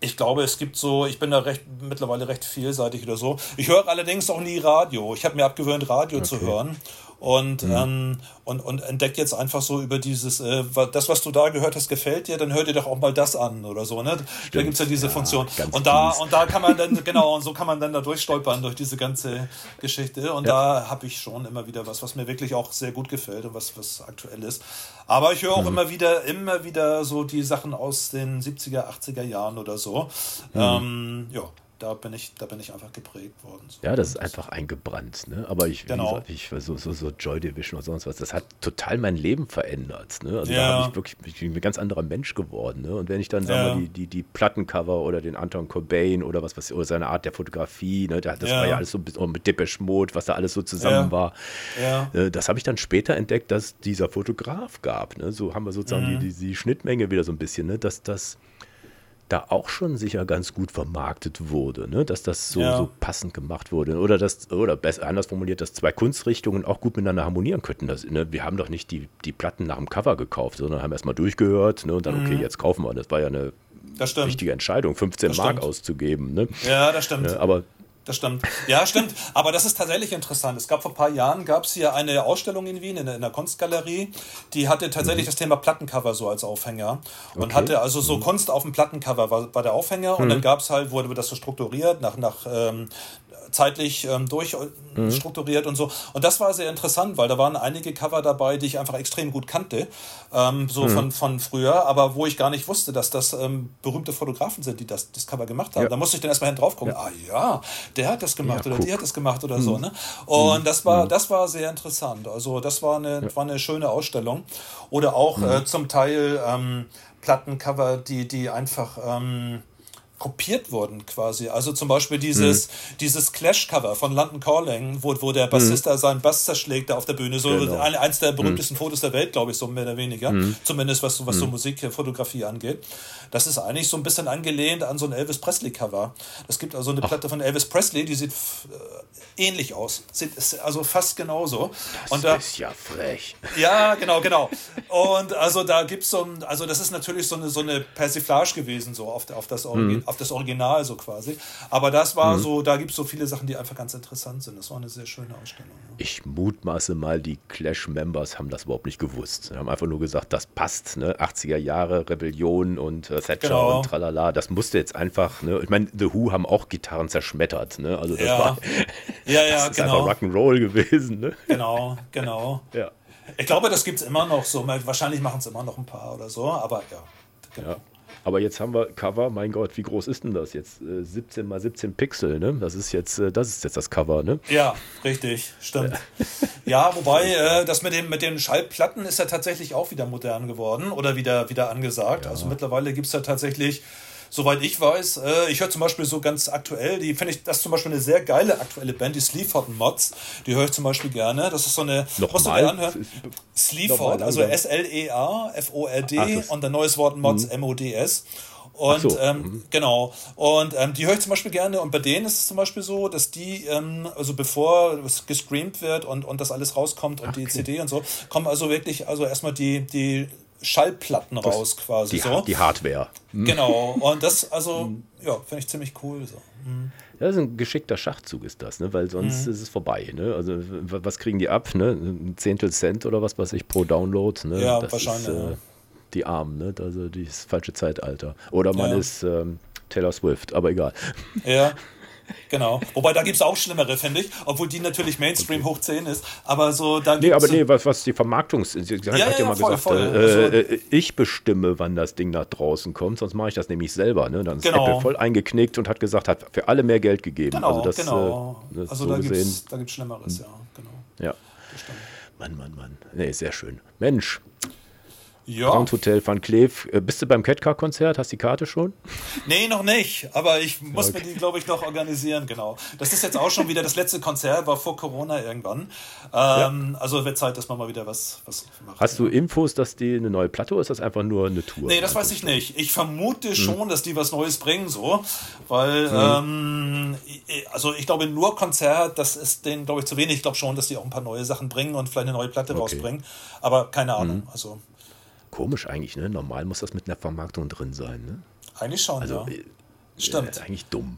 ich glaube, es gibt so, ich bin da recht mittlerweile recht vielseitig oder so. Ich höre allerdings auch nie Radio. Ich habe mir abgewöhnt, Radio okay. zu hören und, mhm. ähm, und, und entdeckt jetzt einfach so über dieses, äh, das, was du da gehört hast, gefällt dir, dann hör dir doch auch mal das an oder so. Ne? Da gibt es ja diese ja, Funktion. Und da, und da kann man dann, genau, und so kann man dann da durchstolpern durch diese ganze Geschichte. Und ja. da habe ich schon immer wieder was, was mir wirklich auch sehr gut gefällt und was, was aktuell ist. Aber ich höre auch mhm. immer wieder, immer wieder so die Sachen aus den 70er, 80er Jahren oder so. Mhm. Ähm, ja da bin ich, da bin ich einfach geprägt worden. So. Ja, das ist einfach eingebrannt. Ne? Aber ich, genau. gesagt, ich so, so, so Joy Division oder sonst was, das hat total mein Leben verändert. Ne? Also ja. da habe ich wirklich ich bin ein ganz anderer Mensch geworden. Ne? Und wenn ich dann, ja. sagen wir, die, die, die Plattencover oder den Anton Cobain oder was, was oder seine Art der Fotografie, ne? das ja. war ja alles so mit Depeche Mode, was da alles so zusammen war. Äh, das habe ich dann später entdeckt, dass dieser Fotograf gab. Ne? So haben wir sozusagen mhm. die, die, die Schnittmenge wieder so ein bisschen, ne? dass das da auch schon sicher ganz gut vermarktet wurde, ne? dass das so, ja. so passend gemacht wurde. Oder das, oder besser anders formuliert, dass zwei Kunstrichtungen auch gut miteinander harmonieren könnten. Das, ne? Wir haben doch nicht die, die Platten nach dem Cover gekauft, sondern haben erstmal durchgehört ne? und dann, mhm. okay, jetzt kaufen wir. Das war ja eine wichtige Entscheidung, 15 das Mark stimmt. auszugeben. Ne? Ja, das stimmt. aber das stimmt. Ja, stimmt. Aber das ist tatsächlich interessant. Es gab vor ein paar Jahren gab es hier eine Ausstellung in Wien in, in der Kunstgalerie, die hatte tatsächlich mhm. das Thema Plattencover so als Aufhänger und okay. hatte also so mhm. Kunst auf dem Plattencover war, war der Aufhänger mhm. und dann gab es halt wurde das so strukturiert nach nach ähm, zeitlich ähm, durchstrukturiert mhm. und so. Und das war sehr interessant, weil da waren einige Cover dabei, die ich einfach extrem gut kannte, ähm, so mhm. von, von früher, aber wo ich gar nicht wusste, dass das ähm, berühmte Fotografen sind, die das, das Cover gemacht haben. Ja. Da musste ich dann erstmal hin drauf gucken, ja. ah ja, der hat das gemacht ja, oder guck. die hat das gemacht oder mhm. so. Ne? Und das war, mhm. das war sehr interessant. Also das war eine, war eine schöne Ausstellung. Oder auch mhm. äh, zum Teil ähm, Plattencover, die, die einfach ähm, kopiert wurden quasi. Also zum Beispiel dieses, mhm. dieses Clash-Cover von London Calling, wo, wo der Bassist mhm. seinen Bass zerschlägt da auf der Bühne. So genau. ein, eins der berühmtesten mhm. Fotos der Welt, glaube ich, so mehr oder weniger. Mhm. Zumindest was, was so mhm. Musikfotografie angeht. Das ist eigentlich so ein bisschen angelehnt an so ein Elvis Presley-Cover. Es gibt also eine Ach. Platte von Elvis Presley, die sieht äh, ähnlich aus. Sieht also fast genauso. Das Und da, ist ja frech. Ja, genau, genau. Und also da gibt es so ein, also das ist natürlich so eine, so eine Persiflage gewesen, so auf, auf das Origin, auf das Original so quasi. Aber das war mhm. so, da gibt es so viele Sachen, die einfach ganz interessant sind. Das war eine sehr schöne Ausstellung. Ja. Ich mutmaße mal, die Clash-Members haben das überhaupt nicht gewusst. Sie haben einfach nur gesagt, das passt, ne? 80er Jahre, Rebellion und äh, Thatcher genau. und tralala. Das musste jetzt einfach, ne? Ich meine, The Who haben auch Gitarren zerschmettert, ne? Also das ja. war ja, ja, [LAUGHS] das ist genau. einfach Rock'n'Roll gewesen, ne? Genau, genau. ja. Ich glaube, das gibt es immer noch so. Wahrscheinlich machen es immer noch ein paar oder so, aber ja. Genau. Ja. Aber jetzt haben wir Cover, mein Gott, wie groß ist denn das jetzt? 17 äh, mal 17 Pixel, ne? Das ist jetzt, äh, das ist jetzt das Cover, ne? Ja, richtig, stimmt. [LAUGHS] ja, wobei äh, das mit, dem, mit den Schallplatten ist ja tatsächlich auch wieder modern geworden oder wieder, wieder angesagt. Ja. Also mittlerweile gibt es ja tatsächlich soweit ich weiß, äh, ich höre zum Beispiel so ganz aktuell, die finde ich, das ist zum Beispiel eine sehr geile aktuelle Band, die Sleaford Mods, die höre ich zum Beispiel gerne. Das ist so eine, Noch musst du dir anhören? Sleaford, also S-L-E-A, F-O-R-D und ein neues Wort Mods, M-O-D-S. Und so. ähm, mhm. genau. Und ähm, die höre ich zum Beispiel gerne. Und bei denen ist es zum Beispiel so, dass die, ähm, also bevor es gestreamt wird und, und das alles rauskommt und Ach, die CD und so, kommen also wirklich, also erstmal die, die Schallplatten das, raus quasi die, so. Die Hardware. Mhm. Genau. [LAUGHS] Und das, also, ja, finde ich ziemlich cool so. Mhm. Ja, das ist ein geschickter Schachzug, ist das, ne? weil sonst mhm. ist es vorbei. Ne? Also, was kriegen die ab? Ne? Ein Zehntel Cent oder was weiß ich pro Download? Ne? Ja, das wahrscheinlich. Ist, äh, die Armen, ne? also das falsche Zeitalter. Oder man ja. ist ähm, Taylor Swift, aber egal. Ja, [LAUGHS] Genau. Wobei da gibt es auch schlimmere, finde ich, obwohl die natürlich Mainstream okay. hoch 10 ist. Aber so da Nee, aber nee, was, was die Vermarktungs. Sie hat ja, ja, ja, mal voll, gesagt, voll. Äh, also, äh, ich bestimme, wann das Ding nach draußen kommt, sonst mache ich das nämlich selber. Ne? Dann ist genau. Apple voll eingeknickt und hat gesagt, hat für alle mehr Geld gegeben. Genau, also das, genau. Äh, das also so da gibt es Schlimmeres, ja, genau. Ja. Mann, Mann, Mann. Nee, sehr schön. Mensch, ja. Grand Hotel Van Cleef. Äh, bist du beim Catcar-Konzert? Hast du die Karte schon? Nee, noch nicht. Aber ich muss okay. mir die, glaube ich, noch organisieren, genau. Das ist jetzt auch schon wieder das letzte Konzert, war vor Corona irgendwann. Ähm, ja. Also wird Zeit, dass man mal wieder was, was macht. Hast du Infos, dass die eine neue Platte oder ist das einfach nur eine Tour? Nee, das weiß ich nicht. Ich vermute hm. schon, dass die was Neues bringen, so. Weil, hm. ähm, also ich glaube, nur Konzert, das ist denen, glaube ich, zu wenig. Ich glaube schon, dass die auch ein paar neue Sachen bringen und vielleicht eine neue Platte okay. rausbringen. Aber keine Ahnung. Hm. Also Komisch eigentlich, ne? Normal muss das mit einer Vermarktung drin sein, ne? Eigentlich schon, also, ja. Äh, Stimmt. Äh, eigentlich dumm.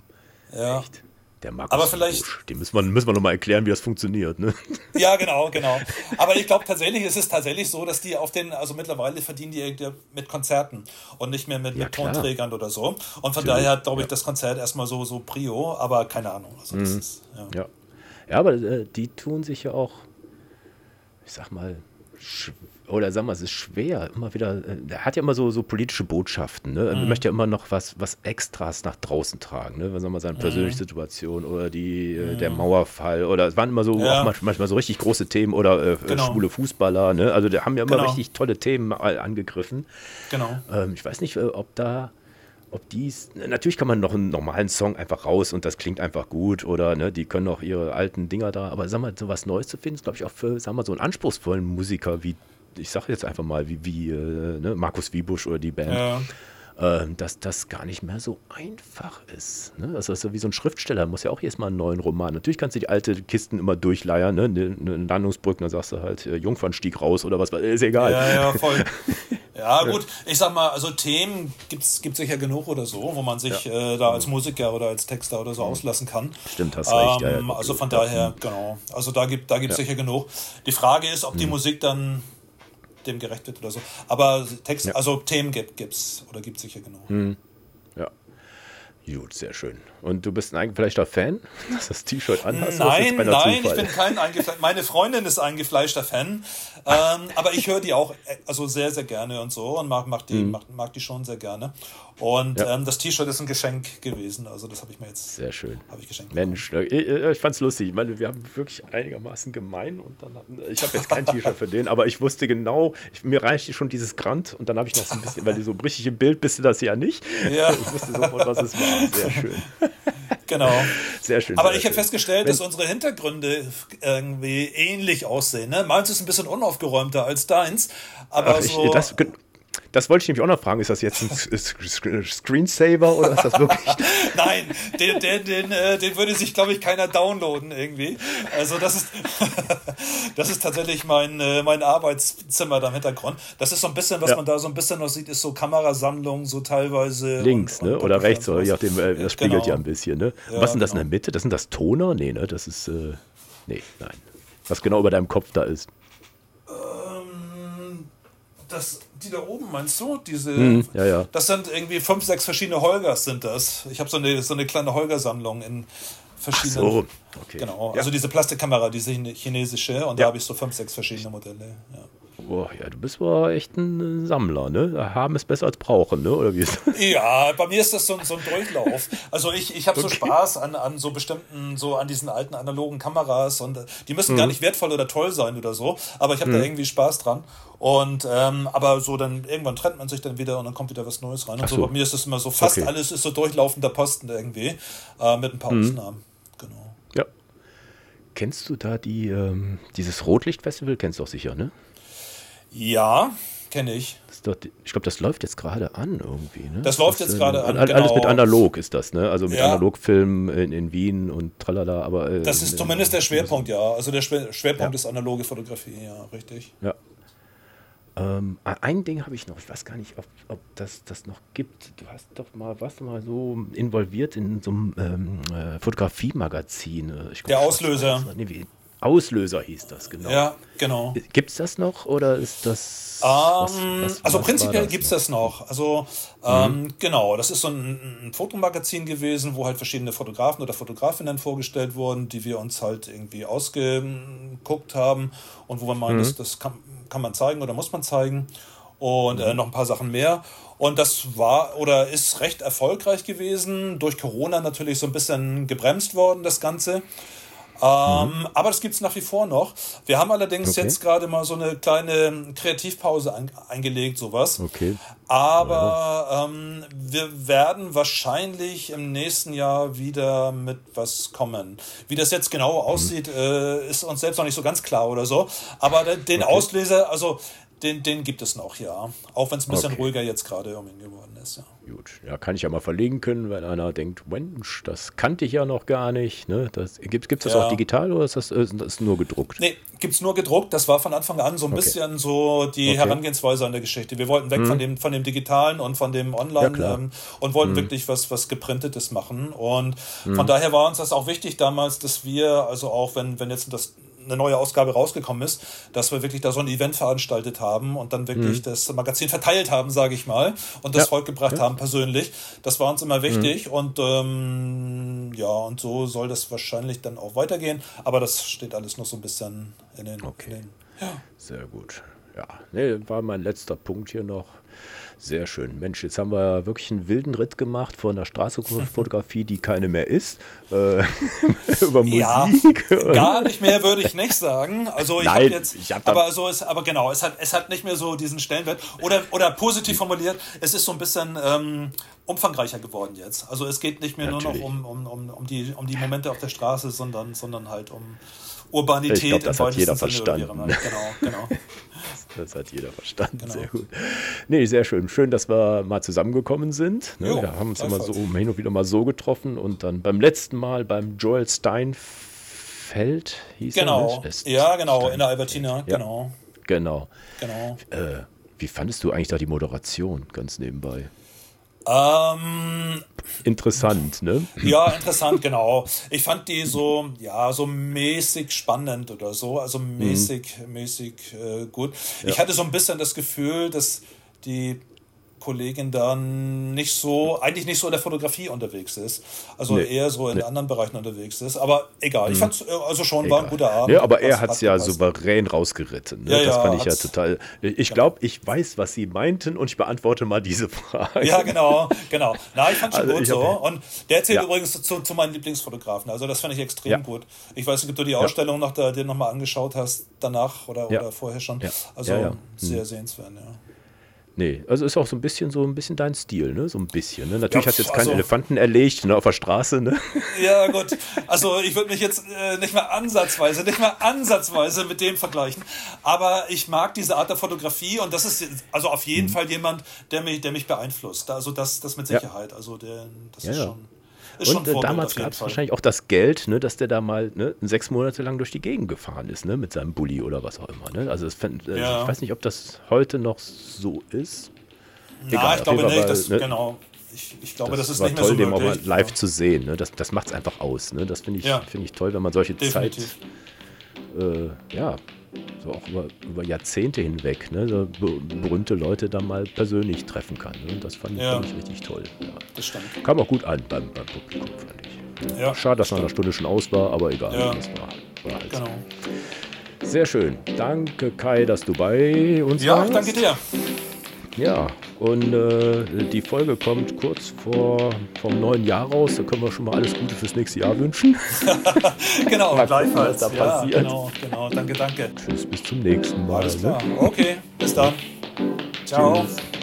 Ja. Echt. Der Markus aber vielleicht, Busch, dem müssen wir, müssen wir nochmal erklären, wie das funktioniert. Ne? [LAUGHS] Ja, genau, genau. Aber ich glaube tatsächlich, es ist tatsächlich so, dass die auf den, also mittlerweile verdienen die mit Konzerten und nicht mehr mit, ja, mit Tonträgern oder so. Und von Natürlich. daher glaube ich ja. das Konzert erstmal so, so Prio, aber keine Ahnung. Also mhm. ist, ja. ja. ja. aber äh, die tun sich ja auch, ich sag mal, oder sagen wir, es ist schwer, immer wieder, äh, er hat ja immer so, so politische Botschaften, ne? Mhm. Er möchte ja immer noch was, was Extras nach draußen tragen, ne? Sagen wir, seine mhm. persönliche Situation oder die, äh, mhm. der Mauerfall oder es waren immer so, ja. auch manchmal, so richtig große Themen oder äh, genau. schwule Fußballer, ne? Also da haben ja immer genau. richtig tolle Themen angegriffen. Genau. Ähm, ich weiß nicht, äh, ob da ob dies, natürlich kann man noch einen normalen Song einfach raus und das klingt einfach gut oder ne, die können auch ihre alten Dinger da, aber sag mal, so was Neues zu finden, ist glaube ich auch für, sag mal, so einen anspruchsvollen Musiker wie ich sage jetzt einfach mal, wie, wie äh, ne, Markus Wiebusch oder die Band, ja. äh, dass das gar nicht mehr so einfach ist. Ne? Das ist so wie so ein Schriftsteller, muss ja auch jedes Mal einen neuen Roman. Natürlich kannst du die alte Kisten immer durchleiern, ne? eine ne, Landungsbrücke, dann sagst du halt äh, Jungfernstieg raus oder was, ist egal. Ja, ja, voll. [LAUGHS] Ja, gut, ich sag mal, also Themen gibt es sicher genug oder so, wo man sich ja. äh, da als Musiker oder als Texter oder so mhm. auslassen kann. Stimmt, hast recht. Ja, ja, also von daher, genau. Also da gibt es da sicher genug. Die Frage ist, ob die mhm. Musik dann dem gerecht wird oder so. Aber Text, ja. also Themen gibt es oder gibt es sicher genug. Hm. Ja. Gut, sehr schön. Und du bist ein eingefleischter Fan, [LAUGHS] dass das T-Shirt anhast? Nein, nein, Zufall? ich bin kein eingefleischter. Meine Freundin ist eingefleischter Fan, ähm, aber ich höre die auch äh, also sehr, sehr gerne und so und mag, mag, die, mhm. mag, mag die schon sehr gerne. Und ja. ähm, das T-Shirt ist ein Geschenk gewesen, also das habe ich mir jetzt sehr schön. Habe ich geschenkt. Mensch, ich, ich fand es lustig. Ich meine, wir haben wirklich einigermaßen gemein und dann ich habe jetzt kein T-Shirt für den, aber ich wusste genau, ich, mir reichte schon dieses Grant und dann habe ich noch so ein bisschen, weil du so richtig im Bild bist du das ja nicht. Ja. Ich wusste sofort, was es war. Sehr schön. [LAUGHS] Genau. Sehr schön. Aber sehr ich habe festgestellt, Wenn, dass unsere Hintergründe irgendwie ähnlich aussehen. Ne? Meins ist ein bisschen unaufgeräumter als deins. Aber Ach, so. Ich, das, das wollte ich nämlich auch noch fragen. Ist das jetzt ein Screensaver oder ist das wirklich. [LAUGHS] Nein, den, den, den, äh, den würde sich, glaube ich, keiner downloaden irgendwie. Also, das ist, [LAUGHS] das ist tatsächlich mein, äh, mein Arbeitszimmer da im Hintergrund. Das ist so ein bisschen, was ja. man da so ein bisschen noch sieht, ist so Kamerasammlung, so teilweise. Links, und, ne? Und oder rechts, oder je nachdem, äh, das spiegelt genau. ja ein bisschen, ne? Ja, was sind das genau. in der Mitte? Das sind das Toner? Nee, ne? Das ist. Äh, nee, nein. Was genau über deinem Kopf da ist. Ähm, das die da oben, meinst du? Diese, mm, ja, ja. Das sind irgendwie fünf, sechs verschiedene Holgers sind das. Ich habe so eine, so eine kleine Holger-Sammlung in verschiedenen. Ach so, okay. Genau, ja. also diese Plastikkamera, diese chinesische, und da habe ich so fünf, sechs verschiedene Modelle. Ja. Boah, ja, du bist wohl echt ein Sammler, ne? Haben ist besser als brauchen, ne? Oder wie ist das? Ja, bei mir ist das so, so ein Durchlauf. Also ich, ich habe okay. so Spaß an, an so bestimmten, so an diesen alten analogen Kameras und die müssen mhm. gar nicht wertvoll oder toll sein oder so, aber ich habe mhm. da irgendwie Spaß dran. Und ähm, aber so dann irgendwann trennt man sich dann wieder und dann kommt wieder was Neues rein. Und so. so. bei mir ist das immer so, fast okay. alles ist so durchlaufender Posten irgendwie, äh, mit ein paar mhm. Ausnahmen. Genau. Ja. Kennst du da die, ähm, dieses Rotlichtfestival? Kennst du auch sicher, ne? Ja, kenne ich. Doch, ich glaube, das läuft jetzt gerade an irgendwie. Ne? Das läuft das, jetzt äh, gerade an. Alles genau. mit analog ist das, ne? Also mit ja. Analogfilm in, in, Wien und tralala, aber. Äh, das ist zumindest der Schwerpunkt, ja. Also der Schwerpunkt ja. ist analoge Fotografie, ja, richtig. Ja. Ähm, ein Ding habe ich noch, ich weiß gar nicht, ob, ob das das noch gibt. Du hast doch mal, warst du mal so involviert in so einem ähm, äh, Fotografiemagazin. Glaub, der Auslöser. Nee, wie, Auslöser hieß das, genau. Ja, genau. Gibt es das noch oder ist das. Ähm, was, was, also was prinzipiell gibt es das noch. Also, ähm, mhm. genau, das ist so ein, ein, Fotomagazin gewesen, wo halt verschiedene Fotografen oder Fotografinnen vorgestellt wurden, die wir uns halt irgendwie ausgeguckt haben und wo wir meinen, mhm. das, das kann, kann man zeigen oder muss man zeigen. Und äh, mhm. noch ein paar Sachen mehr. Und das war oder ist recht erfolgreich gewesen. Durch Corona natürlich so ein bisschen gebremst worden, das Ganze. Ähm, mhm. Aber das gibt es nach wie vor noch. Wir haben allerdings okay. jetzt gerade mal so eine kleine Kreativpause ein, eingelegt, sowas. Okay. Aber ja. ähm, wir werden wahrscheinlich im nächsten Jahr wieder mit was kommen. Wie das jetzt genau aussieht, mhm. äh, ist uns selbst noch nicht so ganz klar oder so. Aber den okay. Auslöser, also den, den gibt es noch, ja. Auch wenn es ein bisschen okay. ruhiger jetzt gerade um ihn geworden ist, ja. Gut, ja, kann ich ja mal verlegen können, wenn einer denkt, Mensch, das kannte ich ja noch gar nicht. Ne? Gibt es das ja. auch digital oder ist das, ist das nur gedruckt? Nee, gibt es nur gedruckt. Das war von Anfang an so ein okay. bisschen so die okay. Herangehensweise an der Geschichte. Wir wollten weg hm. von, dem, von dem Digitalen und von dem Online ja, ähm, und wollten hm. wirklich was, was Geprintetes machen. Und hm. von daher war uns das auch wichtig damals, dass wir, also auch wenn, wenn jetzt das eine neue Ausgabe rausgekommen ist, dass wir wirklich da so ein Event veranstaltet haben und dann wirklich mhm. das Magazin verteilt haben, sage ich mal, und das ja. Volk gebracht ja. haben persönlich. Das war uns immer wichtig mhm. und ähm, ja, und so soll das wahrscheinlich dann auch weitergehen, aber das steht alles noch so ein bisschen in den. Okay. In den, ja. Sehr gut. Ja, nee, war mein letzter Punkt hier noch. Sehr schön. Mensch, jetzt haben wir wirklich einen wilden Ritt gemacht von der Straßenfotografie, die keine mehr ist, äh, [LAUGHS] über Musik. Ja, gar nicht mehr würde ich nicht sagen. Also ich habe jetzt, ich hab aber so ist, aber genau, es hat, es hat nicht mehr so diesen Stellenwert. Oder, oder positiv formuliert, es ist so ein bisschen ähm, umfangreicher geworden jetzt. Also es geht nicht mehr Natürlich. nur noch um, um, um, um, die, um die Momente auf der Straße, sondern, sondern halt um Urbanität. Ich glaub, das hat jeder verstanden. Genau, genau. [LAUGHS] Das hat jeder verstanden. Genau. Sehr gut. Nee, sehr schön. Schön, dass wir mal zusammengekommen sind. Ne? Jo, wir haben uns immer so hin und wieder mal so getroffen und dann beim letzten Mal beim Joel Steinfeld hieß genau. er. Genau. Ja, genau, Steinfeld. in der Albertina, ja. genau. Genau. Genau. Äh, wie fandest du eigentlich da die Moderation ganz nebenbei? Ähm, interessant, ne? Ja, interessant, genau. Ich fand die so, ja, so mäßig spannend oder so, also mäßig, mhm. mäßig äh, gut. Ja. Ich hatte so ein bisschen das Gefühl, dass die Kollegin dann nicht so, eigentlich nicht so in der Fotografie unterwegs ist. Also nee, eher so in nee. anderen Bereichen unterwegs ist. Aber egal, ich mhm. fand es also schon, egal. war ein guter Abend. Ja, aber er hat es ja gepasst. souverän rausgeritten. Ne? Ja, das ja, fand ich ja total. Ich glaube, ich weiß, was Sie meinten und ich beantworte mal diese Frage. Ja, genau, genau. Na, ich fand es also gut so. Und der erzählt ja. übrigens zu, zu, meinen Lieblingsfotografen. Also das fand ich extrem gut. Ich weiß nicht, ob du die Ausstellung noch da, dir nochmal angeschaut hast, danach oder, oder vorher schon. Also sehr mhm. sehenswert, ja. Nee, also ist auch so ein bisschen so ein bisschen dein Stil, ne? So ein bisschen. Ne? Natürlich ja, hast du jetzt keinen also, Elefanten erlegt ne, auf der Straße, ne? [LAUGHS] Ja, gut. Also ich würde mich jetzt äh, nicht mal ansatzweise, nicht mal ansatzweise mit dem vergleichen. Aber ich mag diese Art der Fotografie und das ist also auf jeden mhm. Fall jemand, der mich, der mich beeinflusst. Also das, das mit Sicherheit. Ja. Also der, das ja, ist schon. Ist und äh, damals gab es wahrscheinlich auch das Geld, ne, dass der da mal ne, sechs Monate lang durch die Gegend gefahren ist, ne, mit seinem Bulli oder was auch immer. Ne? Also fänd, äh, ja. ich weiß nicht, ob das heute noch so ist. Ja, ich glaube nicht, das, ne, genau. Ich, ich glaube, das, das ist war nicht toll, mehr so den möglich. mal live ja. zu sehen. Ne? Das, das macht es einfach aus. Ne? Das finde ich, ja. find ich toll, wenn man solche Definitiv. Zeit, äh, ja, so auch über, über Jahrzehnte hinweg, ne, so berühmte Leute da mal persönlich treffen kann. Ne? Das fand ich, ja. ich richtig toll. Ja. Das stimmt. Kam auch gut an beim, beim Publikum, fand ich. Ja, Schade, dass nach einer Stunde schon aus war, aber egal. Ja. Das war, war halt genau. Sehr schön. Danke, Kai, dass du bei uns ja, warst. Ja, danke dir. Ja, und äh, die Folge kommt kurz vor vom neuen Jahr raus. Da können wir schon mal alles Gute fürs nächste Jahr wünschen. [LAUGHS] genau, mal gleichfalls. Gucken, da ja, Genau, genau. Danke, danke. Tschüss, bis zum nächsten Mal. Alles klar. Okay, bis dann. Ciao. Tschüss.